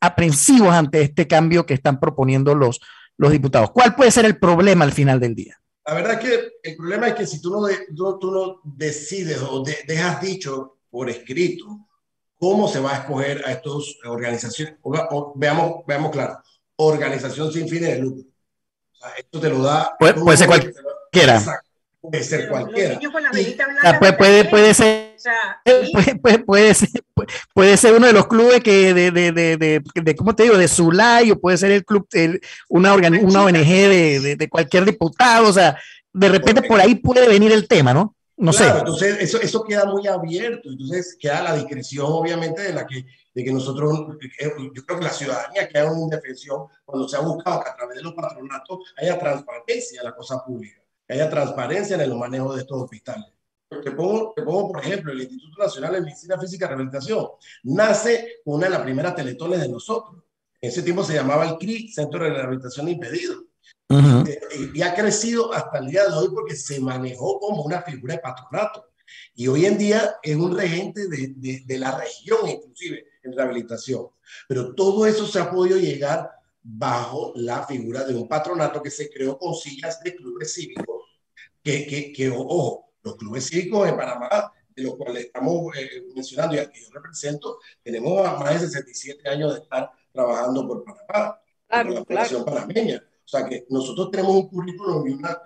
aprensivos ante este cambio que están proponiendo los, los diputados. ¿Cuál puede ser el problema al final del día? La verdad que el problema es que si tú no, tú no decides o dejas dicho por escrito cómo se va a escoger a estas organizaciones, veamos, veamos claro, organización sin fines de lucro. O sea, esto te lo da. Puede, puede ser cualquiera. Puede ser cualquiera. puede, puede, puede, ser, puede, puede, ser, uno de los clubes que de, de, de, de, ¿cómo te digo? De Zulay o puede ser el club, el, una, una ONG de, de, cualquier diputado. O sea, de repente por ahí puede venir el tema, ¿no? No sé. Entonces, eso, eso queda muy abierto. Entonces, queda la discreción, obviamente, de la que de que nosotros, yo creo que la ciudadanía queda en indefensión cuando se ha buscado que a través de los patronatos haya transparencia en la cosa pública, que haya transparencia en el manejo de estos hospitales. Te pongo, te pongo, por ejemplo, el Instituto Nacional de Medicina Física y Rehabilitación. Nace una de las primeras teletones de nosotros. En ese tiempo se llamaba el CRI, Centro de Rehabilitación Impedido. Eh, y ha crecido hasta el día de hoy porque se manejó como una figura de patronato. Y hoy en día es un regente de, de, de la región, inclusive en rehabilitación. Pero todo eso se ha podido llegar bajo la figura de un patronato que se creó con sillas de clubes cívicos, que, que, que ojo, los clubes cívicos en Panamá, de los cuales estamos eh, mencionando y al que yo represento, tenemos más de 67 años de estar trabajando por Panamá, por la población panameña. O sea que nosotros tenemos un currículum y una,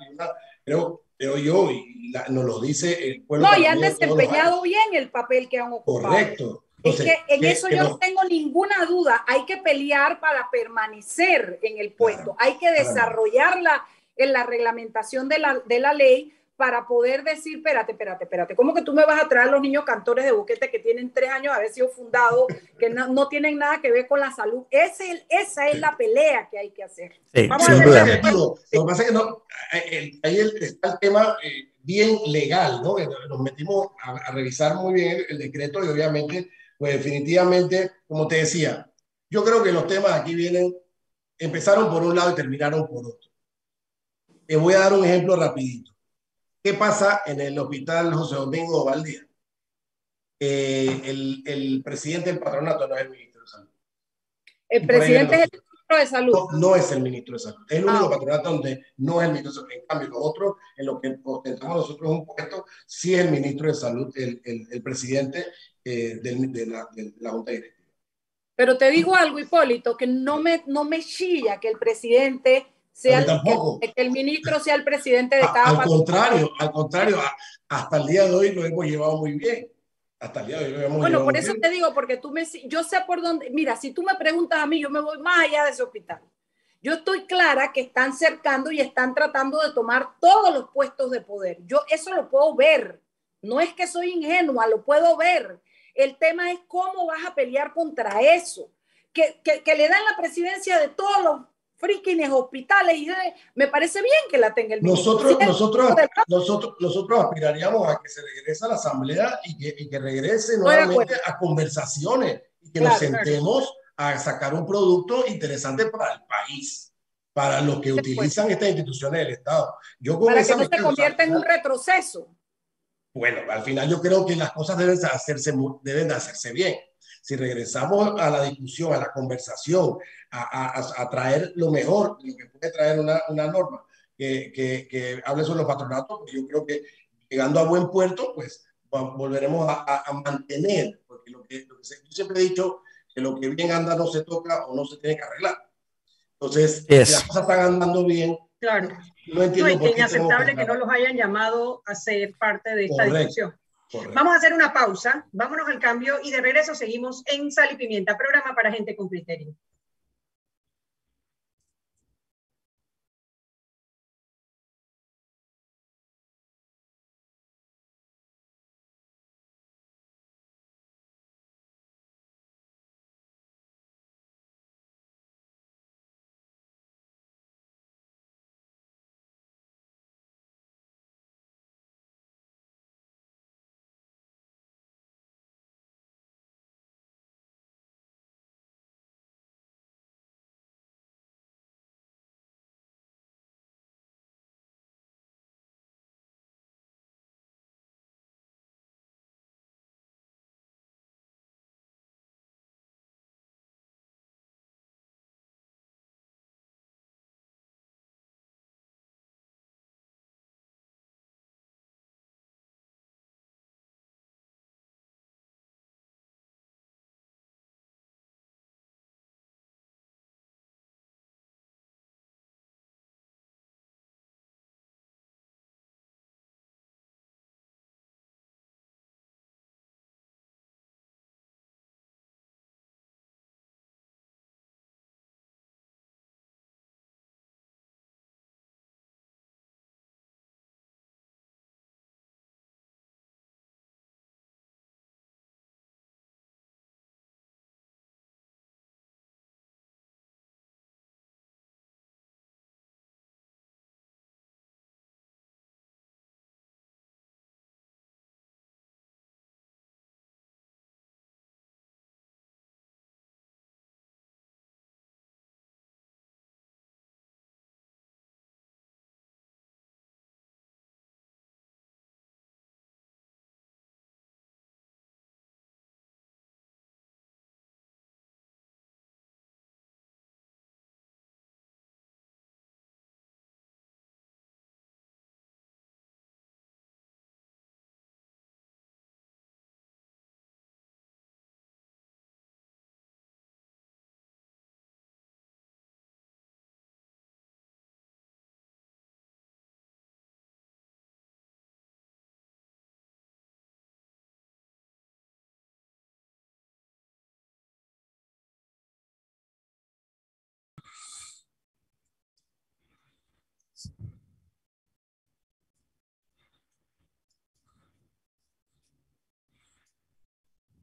creo, creo yo, y nos lo dice el pueblo. No, y han desempeñado bien el papel que han ocupado. Correcto es que en eso yo no tengo ninguna duda. Hay que pelear para permanecer en el puesto. Hay que desarrollarla en la reglamentación de la, de la ley para poder decir, espérate, espérate, espérate, ¿cómo que tú me vas a traer a los niños cantores de boquete que tienen tres años de haber sido fundados, que no, no, tienen nada que ver con la salud? Ese, esa es la pelea que hay que hacer. Vamos a ver. Lo que pasa es que no, ahí está el tema eh, bien legal, ¿no? Nos metimos a, a revisar muy bien el decreto y obviamente pues definitivamente, como te decía, yo creo que los temas aquí vienen, empezaron por un lado y terminaron por otro. Te voy a dar un ejemplo rapidito. ¿Qué pasa en el hospital José Domingo Valdía? Eh, el, el, presidente del patronato no es el ministro de salud. El presidente es el ministro de salud. No, es el ministro de salud. Es el único ah. patronato donde no es el ministro de salud. En cambio, los otros, en lo que ostentamos nosotros un puesto, sí es el ministro de salud, el, el, el presidente eh, de, la, de la Junta Directiva. Pero te digo algo, Hipólito, que no me, no me chilla que el presidente sea el, que, el ministro sea el presidente de cada Al contrario, al contrario, hasta el día de hoy lo hemos llevado muy bien. Hasta el día de hoy lo hemos Bueno, por eso te digo, porque tú me, yo sé por dónde, mira, si tú me preguntas a mí, yo me voy más allá de ese hospital. Yo estoy clara que están cercando y están tratando de tomar todos los puestos de poder. Yo eso lo puedo ver. No es que soy ingenua, lo puedo ver. El tema es cómo vas a pelear contra eso. Que, que, que le dan la presidencia de todos los frikines hospitales y me parece bien que la tenga el ministro. Nosotros, nosotros, nosotros, nosotros aspiraríamos a que se regrese a la asamblea y que, y que regrese nuevamente a conversaciones y que nos sentemos a sacar un producto interesante para el país, para los que utilizan estas instituciones del Estado. Yo para que no se convierta en un retroceso. Bueno, al final yo creo que las cosas deben hacerse, deben de hacerse bien. Si regresamos a la discusión, a la conversación, a, traer lo mejor, lo que puede traer una, una norma que, que, que, hable sobre los patronatos, porque yo creo que llegando a buen puerto, pues volveremos a, mantener, porque lo que, yo siempre he dicho que lo que bien anda no se toca o no se tiene que arreglar. Entonces, si las cosas están andando bien, claro. No entiendo no, es inaceptable que no los hayan llamado a ser parte de esta discusión. Vamos a hacer una pausa, vámonos al cambio y de regreso seguimos en Sal y Pimienta, programa para gente con criterio.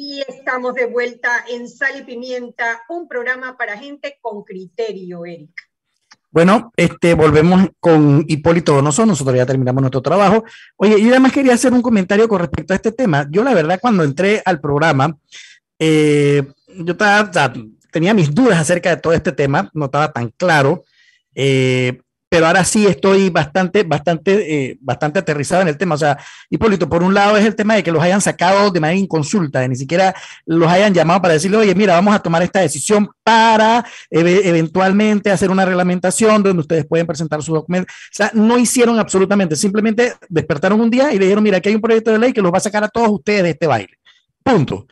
Y estamos de vuelta en Sal y Pimienta, un programa para gente con criterio, Eric. Bueno, este, volvemos con Hipólito Donoso, nosotros ya terminamos nuestro trabajo. Oye, yo además quería hacer un comentario con respecto a este tema. Yo la verdad cuando entré al programa, eh, yo tenía mis dudas acerca de todo este tema, no estaba tan claro. Eh, pero ahora sí estoy bastante, bastante, eh, bastante aterrizado en el tema. O sea, Hipólito, por un lado es el tema de que los hayan sacado de manera inconsulta, de ni siquiera los hayan llamado para decirle, oye, mira, vamos a tomar esta decisión para eventualmente hacer una reglamentación donde ustedes pueden presentar su documento. O sea, no hicieron absolutamente, simplemente despertaron un día y le dijeron, mira, aquí hay un proyecto de ley que los va a sacar a todos ustedes de este baile. Punto.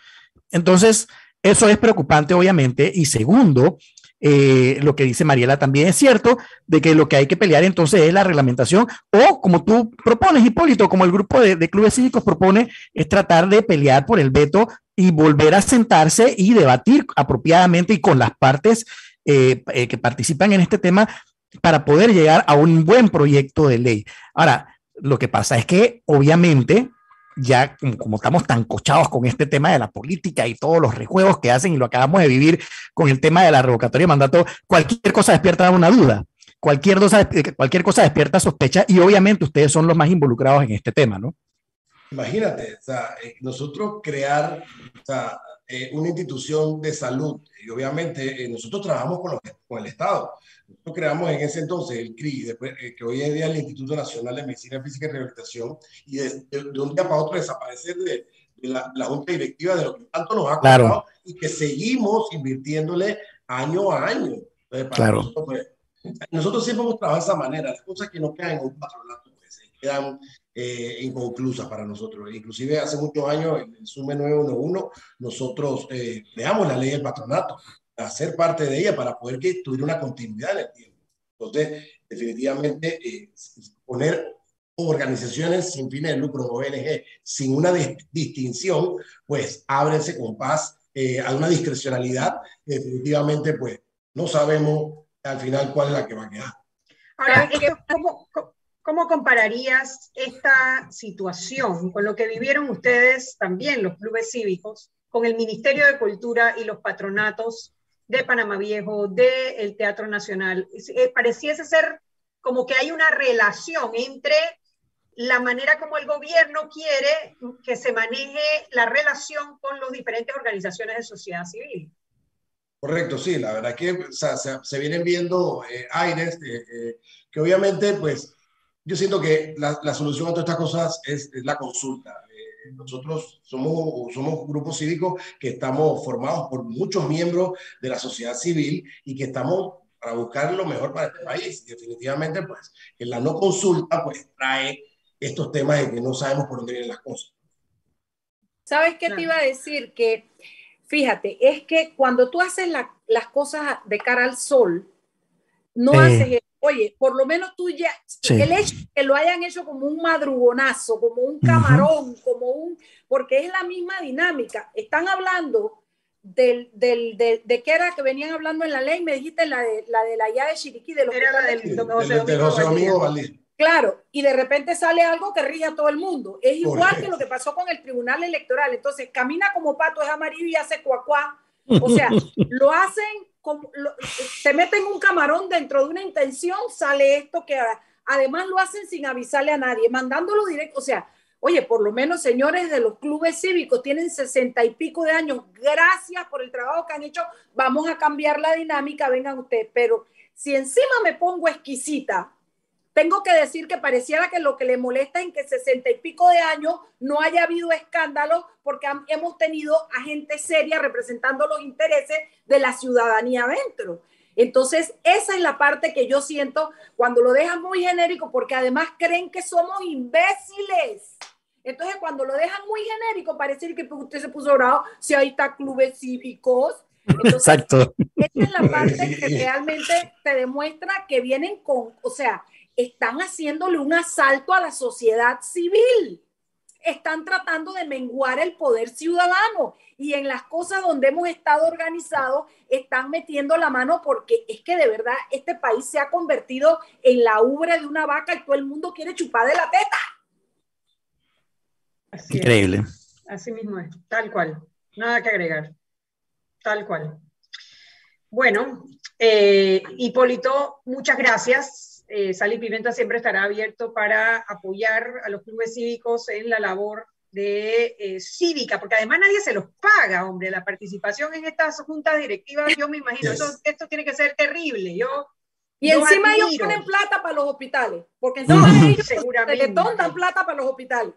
Entonces, eso es preocupante, obviamente. Y segundo, eh, lo que dice Mariela también es cierto, de que lo que hay que pelear entonces es la reglamentación, o como tú propones, Hipólito, como el grupo de, clubes cívicos propone, es tratar de pelear por el veto y volver a sentarse y debatir apropiadamente y con las partes eh, eh, que participan en este tema para poder llegar a un buen proyecto de ley. Ahora, lo que pasa es que obviamente ya como, estamos tan cochados con este tema de la política y todos los rejuegos que hacen y lo acabamos de vivir con el tema de la revocatoria de mandato, cualquier cosa despierta una duda, cualquier cosa, cualquier cosa despierta sospecha y obviamente ustedes son los más involucrados en este tema, ¿no? Imagínate, o sea, eh, nosotros crear o sea, eh, una institución de salud y obviamente eh, nosotros trabajamos con, con el Estado. Nosotros creamos en ese entonces el CRI, después, eh, que hoy en día es el Instituto Nacional de Medicina Física y Rehabilitación, y de, un día para otro desaparecer de, la, Junta Directiva de lo que tanto nos ha costado y que seguimos invirtiéndole año a año. claro. Nosotros, pues, nosotros, siempre hemos trabajado de esa manera, las cosas que no quedan en un patronato pues, quedan eh, inconclusas para nosotros. Inclusive hace muchos años, en el SUME 911, nosotros eh, creamos la ley del patronato hacer parte de ella para poder que tuviera una continuidad en el tiempo. Entonces, definitivamente, eh, poner organizaciones sin fines de lucro, ONG, sin una distinción, pues ábrense con paz eh, a una discrecionalidad. Definitivamente, pues no sabemos al final cuál es la que va a quedar. Ahora, ¿cómo, ¿cómo compararías esta situación con lo que vivieron ustedes también, los clubes cívicos, con el Ministerio de Cultura y los patronatos de Panamá Viejo, del Teatro Nacional. Eh, pareciese ser como que hay una relación entre la manera como el gobierno quiere que se maneje la relación con las diferentes organizaciones de sociedad civil. Correcto, sí, la verdad que se, vienen viendo eh, aires eh, que obviamente, pues, yo siento que la, solución a todas estas cosas es la consulta nosotros somos, somos un grupo cívico que estamos formados por muchos miembros de la sociedad civil y que estamos para buscar lo mejor para este país. definitivamente, pues, en la no consulta, pues, trae estos temas de que no sabemos por dónde vienen las cosas. ¿Sabes qué te iba a decir? Que, fíjate, es que cuando tú haces las cosas de cara al sol, no eh. haces oye, por lo menos tú ya, el hecho que lo hayan hecho como un madrugonazo, como un camarón, como un, porque es la misma dinámica. Están hablando del, del, de, de qué era que venían hablando en la ley, me dijiste la de la, de la de Chiriquí, de lo era la del, de José Domingo Valdés. Claro, y de repente sale algo que rige a todo el mundo. Es igual que lo que pasó con el Tribunal Electoral. Entonces, camina como pato, es amarillo y hace cuacuá. O sea, lo hacen se meten un camarón dentro de una intención, sale esto que además lo hacen sin avisarle a nadie, mandándolo directo, o sea, oye, por lo menos señores de los clubes cívicos tienen sesenta y pico de años, gracias por el trabajo que han hecho, vamos a cambiar la dinámica, vengan ustedes, pero si encima me pongo exquisita tengo que decir que pareciera que lo que le molesta es que sesenta y pico de años no haya habido escándalo porque hemos tenido a gente seria representando los intereses de la ciudadanía adentro. Entonces, esa es la parte que yo siento cuando lo dejan muy genérico, porque además creen que somos imbéciles. Entonces, cuando lo dejan muy genérico, parece que usted se puso bravo si ahí está clubes cívicos. Exacto. Esa es la parte que realmente te demuestra que vienen con, o sea, están haciéndole un asalto a la sociedad civil. Están tratando de menguar el poder ciudadano y en las cosas donde hemos estado organizados están metiendo la mano porque es que de verdad este país se ha convertido en la ubre de una vaca y todo el mundo quiere chupar de la teta. Increíble. Así mismo es, tal cual. Nada que agregar. Tal cual. Bueno, eh, Hipólito, muchas gracias eh, Sal Pimenta siempre estará abierto para apoyar a los clubes cívicos en la labor de eh, cívica, porque además nadie se los paga, hombre, la participación en estas juntas directivas, yo me imagino, esto tiene que ser terrible. Yo Y encima ellos ponen plata para los hospitales, porque encima ellos seguramente dan plata para los hospitales.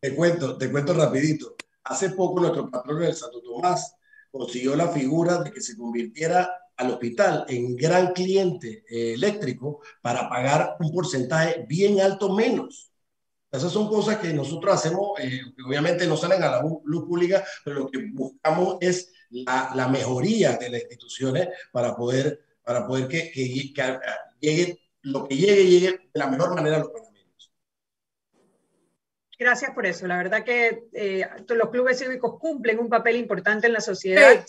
Te cuento, te cuento rapidito. Hace poco nuestro patrón del Santo Tomás consiguió la figura de que se convirtiera al hospital en gran cliente eh, eléctrico para pagar un porcentaje bien alto menos. Esas son cosas que nosotros hacemos, eh, que obviamente no salen a la luz pública, pero lo que buscamos es la, la mejoría de las instituciones para poder, para poder que, que, llegue, lo que llegue, llegue de la mejor manera a los panameños. Gracias por eso. La verdad que eh, los clubes cívicos cumplen un papel importante en la sociedad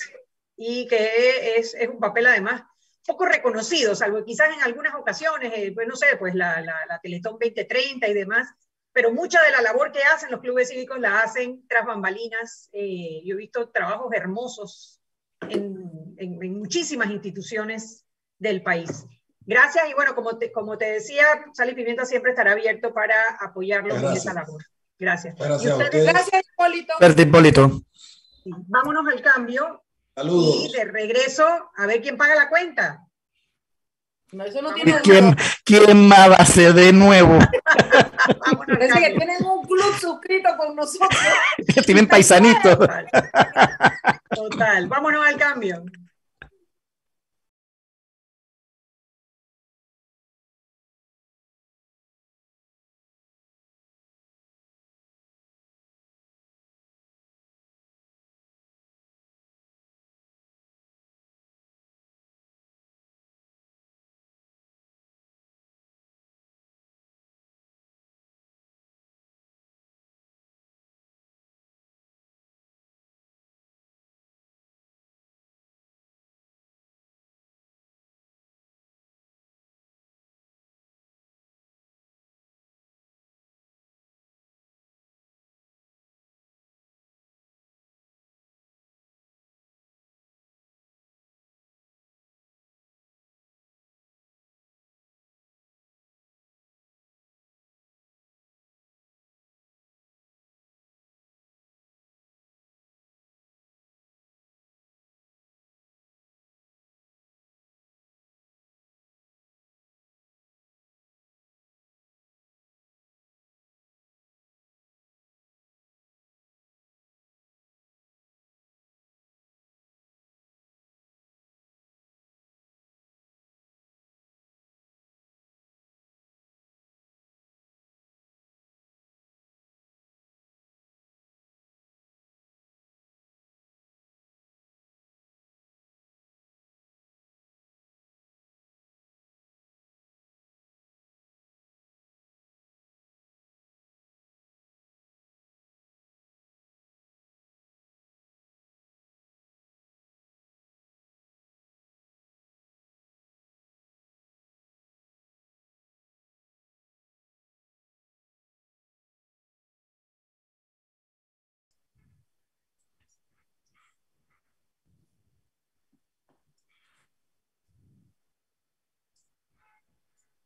y que es, es, un papel además poco reconocido, salvo quizás en algunas ocasiones, eh, pues no sé, pues la, la, la Teletón 2030 y demás, pero mucha de la labor que hacen los clubes cívicos la hacen tras bambalinas. Eh, yo he visto trabajos hermosos en, en, muchísimas instituciones del país. Gracias y bueno, como te, como te decía, Sal y Pimienta siempre estará abierto para apoyarlos en esa labor. Gracias. Gracias, Gracias Hipólito. Hipólito. Vámonos al cambio. Saludos. Y de regreso, a ver quién paga la cuenta. No, eso no tiene ¿Quién, ¿Quién más va a ser de nuevo? Parece que tienen un club suscrito con nosotros. tienen paisanitos. Total. Vámonos al cambio.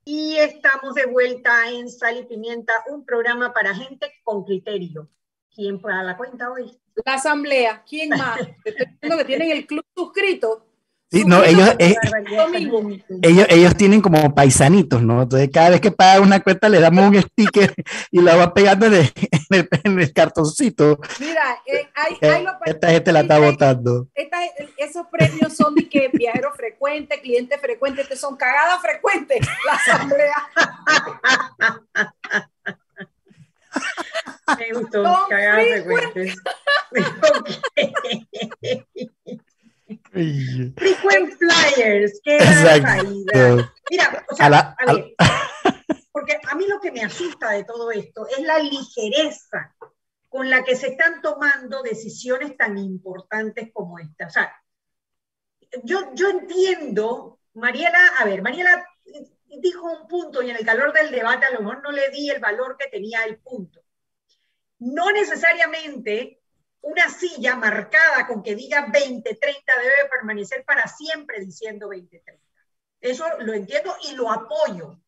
Y estamos de vuelta en Sal y Pimienta, un programa para gente con criterio. ¿Quién paga la cuenta hoy? La asamblea. ¿Quién más? Estoy viendo que tienen el club suscrito. Sí, no, ellos, eh, ellos, ellos, tienen como paisanitos, ¿no? Entonces, cada vez que paga una cuenta, le damos un sticker y la va pegando en el, cartoncito. Mira, eh, hay, eh, hay esta gente la está votando. esos premios son de que viajero frecuente, cliente frecuente, que son cagadas frecuentes, la asamblea. Me gustó, cagadas frecuentes. Frequent flyers, qué Mira, o sea, a, ver, porque a mí lo que me asusta de todo esto es la ligereza con la que se están tomando decisiones tan importantes como esta. O sea, yo, yo entiendo, Mariela, a ver, Mariela dijo un punto y en el calor del debate a lo mejor no le di el valor que tenía el punto. No necesariamente una silla marcada con que diga 2030 debe permanecer para siempre diciendo 2030. Eso lo entiendo y lo apoyo.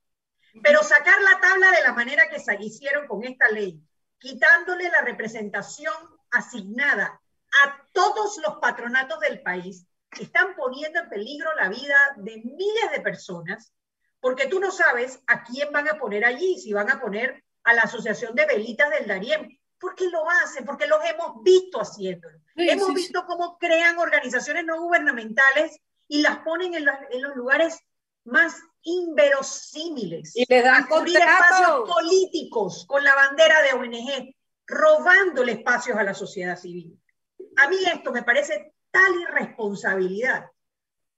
Pero sacar la tabla de la manera que se hicieron con esta ley, quitándole la representación asignada a todos los patronatos del país, están poniendo en peligro la vida de miles de personas, porque tú no sabes a quién van a poner allí, si van a poner a la Asociación de Velitas del Darién. ¿Por qué lo hacen? Porque los hemos visto haciéndolo. hemos visto cómo crean organizaciones no gubernamentales y las ponen en, los lugares más inverosímiles. Y les dan espacios políticos con la bandera de ONG, robándole espacios a la sociedad civil. A mí esto me parece tal irresponsabilidad,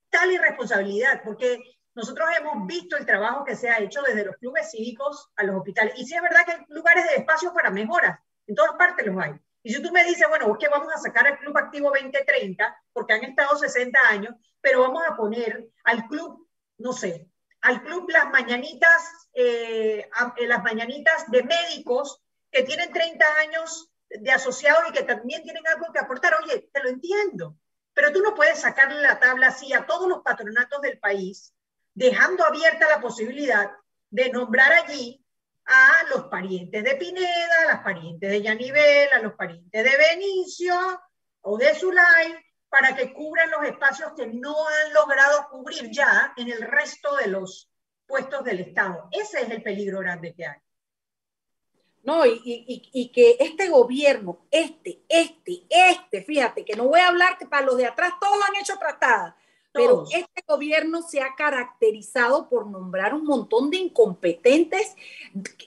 tal irresponsabilidad, porque nosotros hemos visto el trabajo que se ha hecho desde los clubes cívicos a los hospitales. Y sí es verdad que hay lugares de espacios para mejoras, en todas partes los hay. Y si tú me dices, bueno, es que vamos a sacar al Club Activo 2030, porque han estado 60 años, pero vamos a poner al club, no sé, al club Las Mañanitas, eh, eh, las Mañanitas de médicos que tienen 30 años de asociados y que también tienen algo que aportar. Oye, te lo entiendo, pero tú no puedes sacarle la tabla así a todos los patronatos del país, dejando abierta la posibilidad de nombrar allí a los parientes de Pineda, a las parientes de Yanivel, a los parientes de Benicio o de Zulay, para que cubran los espacios que no han logrado cubrir ya en el resto de los puestos del Estado. Ese es el peligro grande que hay. No, y, y, y, que este gobierno, este, este, este, fíjate, que no voy a hablar que para los de atrás todos han hecho tratadas, pero este gobierno se ha caracterizado por nombrar un montón de incompetentes,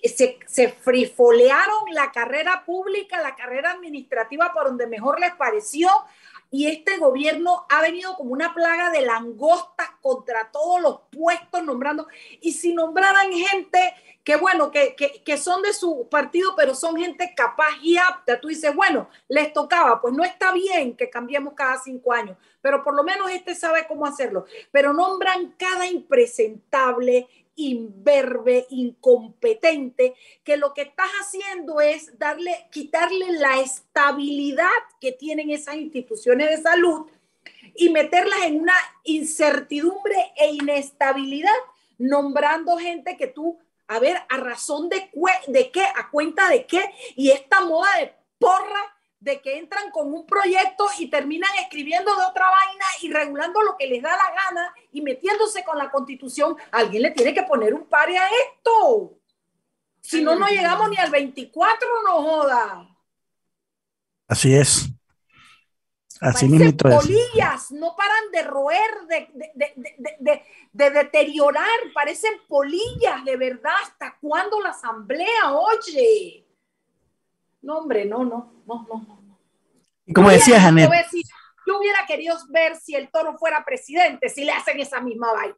se, se frifolearon la carrera pública, la carrera administrativa por donde mejor les pareció, y este gobierno ha venido como una plaga de langostas contra todos los puestos nombrando, y si nombraran gente que bueno, que, que, son de su partido, pero son gente capaz y apta. Tú dices, bueno, les tocaba, pues no está bien que cambiemos cada cinco años, pero por lo menos este sabe cómo hacerlo. Pero nombran cada impresentable, imberbe, incompetente, que lo que estás haciendo es darle, quitarle la estabilidad que tienen esas instituciones de salud y meterlas en una incertidumbre e inestabilidad, nombrando gente que tú a ver, ¿a razón de, de qué? ¿A cuenta de qué? Y esta moda de porra de que entran con un proyecto y terminan escribiendo de otra vaina y regulando lo que les da la gana y metiéndose con la constitución, alguien le tiene que poner un pare a esto. Si no, no llegamos ni al 24, no joda. Así es. Así mismo polillas, no paran de roer, de, deteriorar, parecen polillas, de verdad. ¿Hasta cuándo la asamblea? Oye. No, hombre, no, no, no, no, no. Y como decía Janet. Yo hubiera querido ver si el toro fuera presidente, si le hacen esa misma vaina.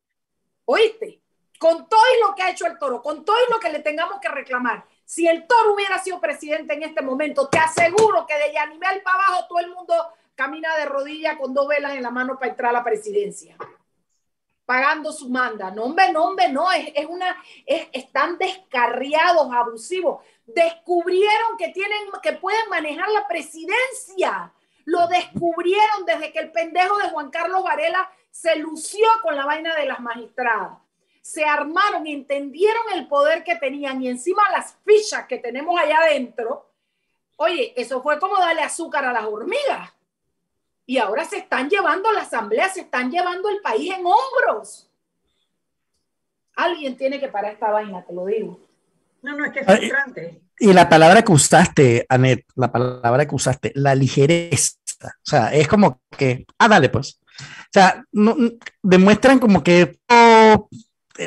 ¿Oíste? Con todo y lo que ha hecho el toro, con todo y lo que le tengamos que reclamar. Si el toro hubiera sido presidente en este momento, te aseguro que de Yanimel para abajo todo el mundo camina de rodillas con dos velas en la mano para entrar a la presidencia, pagando su manda. No, hombre, no, hombre, no, es, es una, es, están descarriados, abusivos. Descubrieron que tienen, que pueden manejar la presidencia. Lo descubrieron desde que el pendejo de Juan Carlos Varela se lució con la vaina de las magistradas. Se armaron, entendieron el poder que tenían y encima las fichas que tenemos allá adentro. Oye, eso fue como darle azúcar a las hormigas y ahora se están llevando la asamblea, se están llevando el país en hombros. Alguien tiene que parar esta vaina, te lo digo. No, no, es que es frustrante. Y la palabra que usaste, Anet, la palabra que usaste, la ligereza. O sea, es como que, ah, dale, pues. O sea, no, demuestran como que,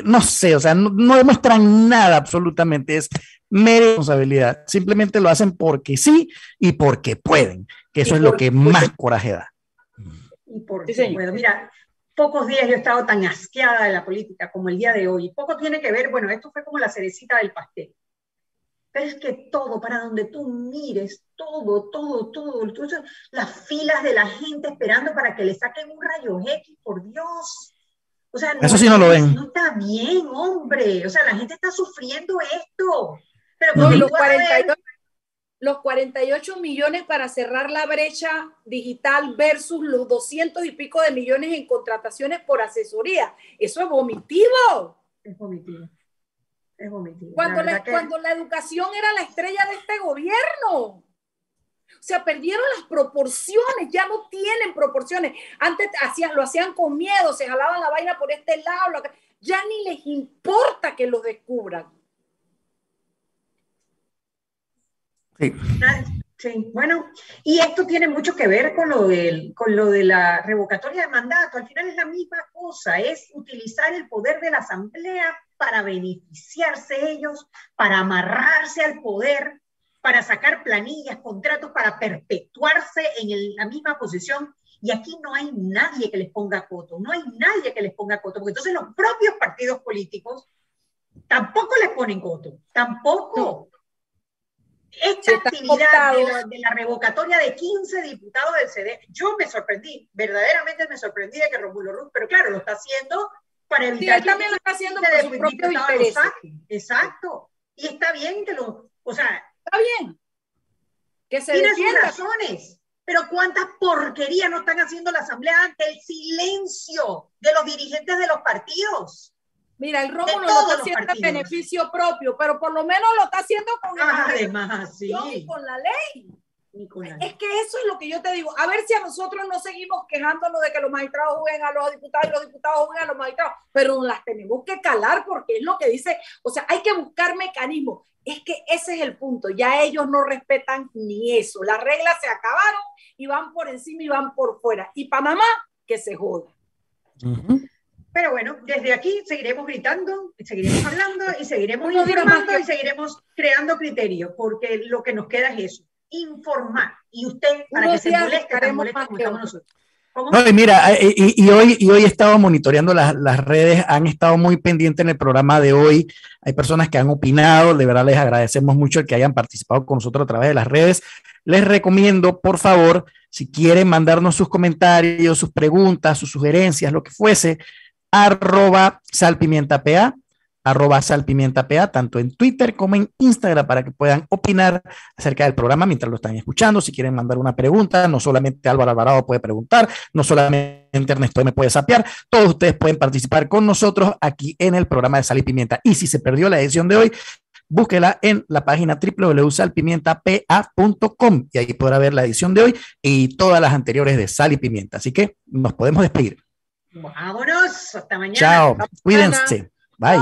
no sé, o sea, no, no, demuestran nada absolutamente. Es mera responsabilidad. Simplemente lo hacen porque sí y porque pueden eso es lo que más coraje da. Y por bueno, mira, pocos días yo he estado tan asqueada de la política como el día de hoy. Poco tiene que ver, bueno, esto fue como la cerecita del pastel. Pero es que todo, para donde tú mires, todo, todo, todo, las filas de la gente esperando para que le saquen un rayo X, por Dios. O sea, Eso sí no lo ven. No está bien, hombre. O sea, la gente está sufriendo esto. Pero no, los 42, los 48 millones para cerrar la brecha digital versus los 200 y pico de millones en contrataciones por asesoría. Eso es vomitivo. Es vomitivo. Es vomitivo. Cuando la, cuando la educación era la estrella de este gobierno. O sea, perdieron las proporciones, ya no tienen proporciones. Antes hacían, lo hacían con miedo, se jalaban la vaina por este lado, ya ni les importa que lo descubran. Sí. Sí, bueno, y esto tiene mucho que ver con lo, del, con lo de la revocatoria de mandato. Al final es la misma cosa, es utilizar el poder de la Asamblea para beneficiarse ellos, para amarrarse al poder, para sacar planillas, contratos, para perpetuarse en la misma posición. Y aquí no hay nadie que les ponga coto, no hay nadie que les ponga coto, porque entonces los propios partidos políticos tampoco les ponen coto, tampoco. Esta actividad de la, revocatoria de 15 diputados del CD, yo me sorprendí, verdaderamente me sorprendí de que Romulo Ruz, pero claro, lo está haciendo para evitar que también lo está haciendo por su propio interés. Exacto. Y está bien que lo, o sea, está bien. Que se tiene sus razones. Pero cuántas porquerías no están haciendo la Asamblea ante el silencio de los dirigentes de los partidos. Mira, el Rómulo lo está haciendo en beneficio propio, pero por lo menos lo está haciendo con, Además, sí. con la ley. Es que eso es lo que yo te digo. A ver si a nosotros no seguimos quejándonos de que los magistrados jueguen a los diputados y los diputados jueguen a los magistrados, pero las tenemos que calar porque es lo que dice. O sea, hay que buscar mecanismos. Es que ese es el punto. Ya ellos no respetan ni eso. Las reglas se acabaron y van por encima y van por fuera. Y Panamá, que se joda. Pero bueno, desde aquí seguiremos gritando, seguiremos hablando y seguiremos informando y seguiremos creando criterios, porque lo que nos queda es eso, informar. Y usted, para que se moleste, tan moleste como estamos nosotros. No, y mira, eh, y, hoy, y hoy he estado monitoreando las, las, redes, han estado muy pendientes en el programa de hoy. Hay personas que han opinado, de verdad les agradecemos mucho el que hayan participado con nosotros a través de las redes. Les recomiendo, por favor, si quieren mandarnos sus comentarios, sus preguntas, sus sugerencias, lo que fuese, arroba salpimientapa, arroba salpimientapa, tanto en Twitter como en Instagram, para que puedan opinar acerca del programa mientras lo están escuchando. Si quieren mandar una pregunta, no solamente Álvaro Alvarado puede preguntar, no solamente Ernesto me puede sapear, todos ustedes pueden participar con nosotros aquí en el programa de Sal y Pimienta. Y si se perdió la edición de hoy, búsquela en la página www.salpimientapa.com y ahí podrá ver la edición de hoy y todas las anteriores de Sal y Pimienta. Así que nos podemos despedir. Vámonos, hasta mañana. Chao, cuídense. Bye.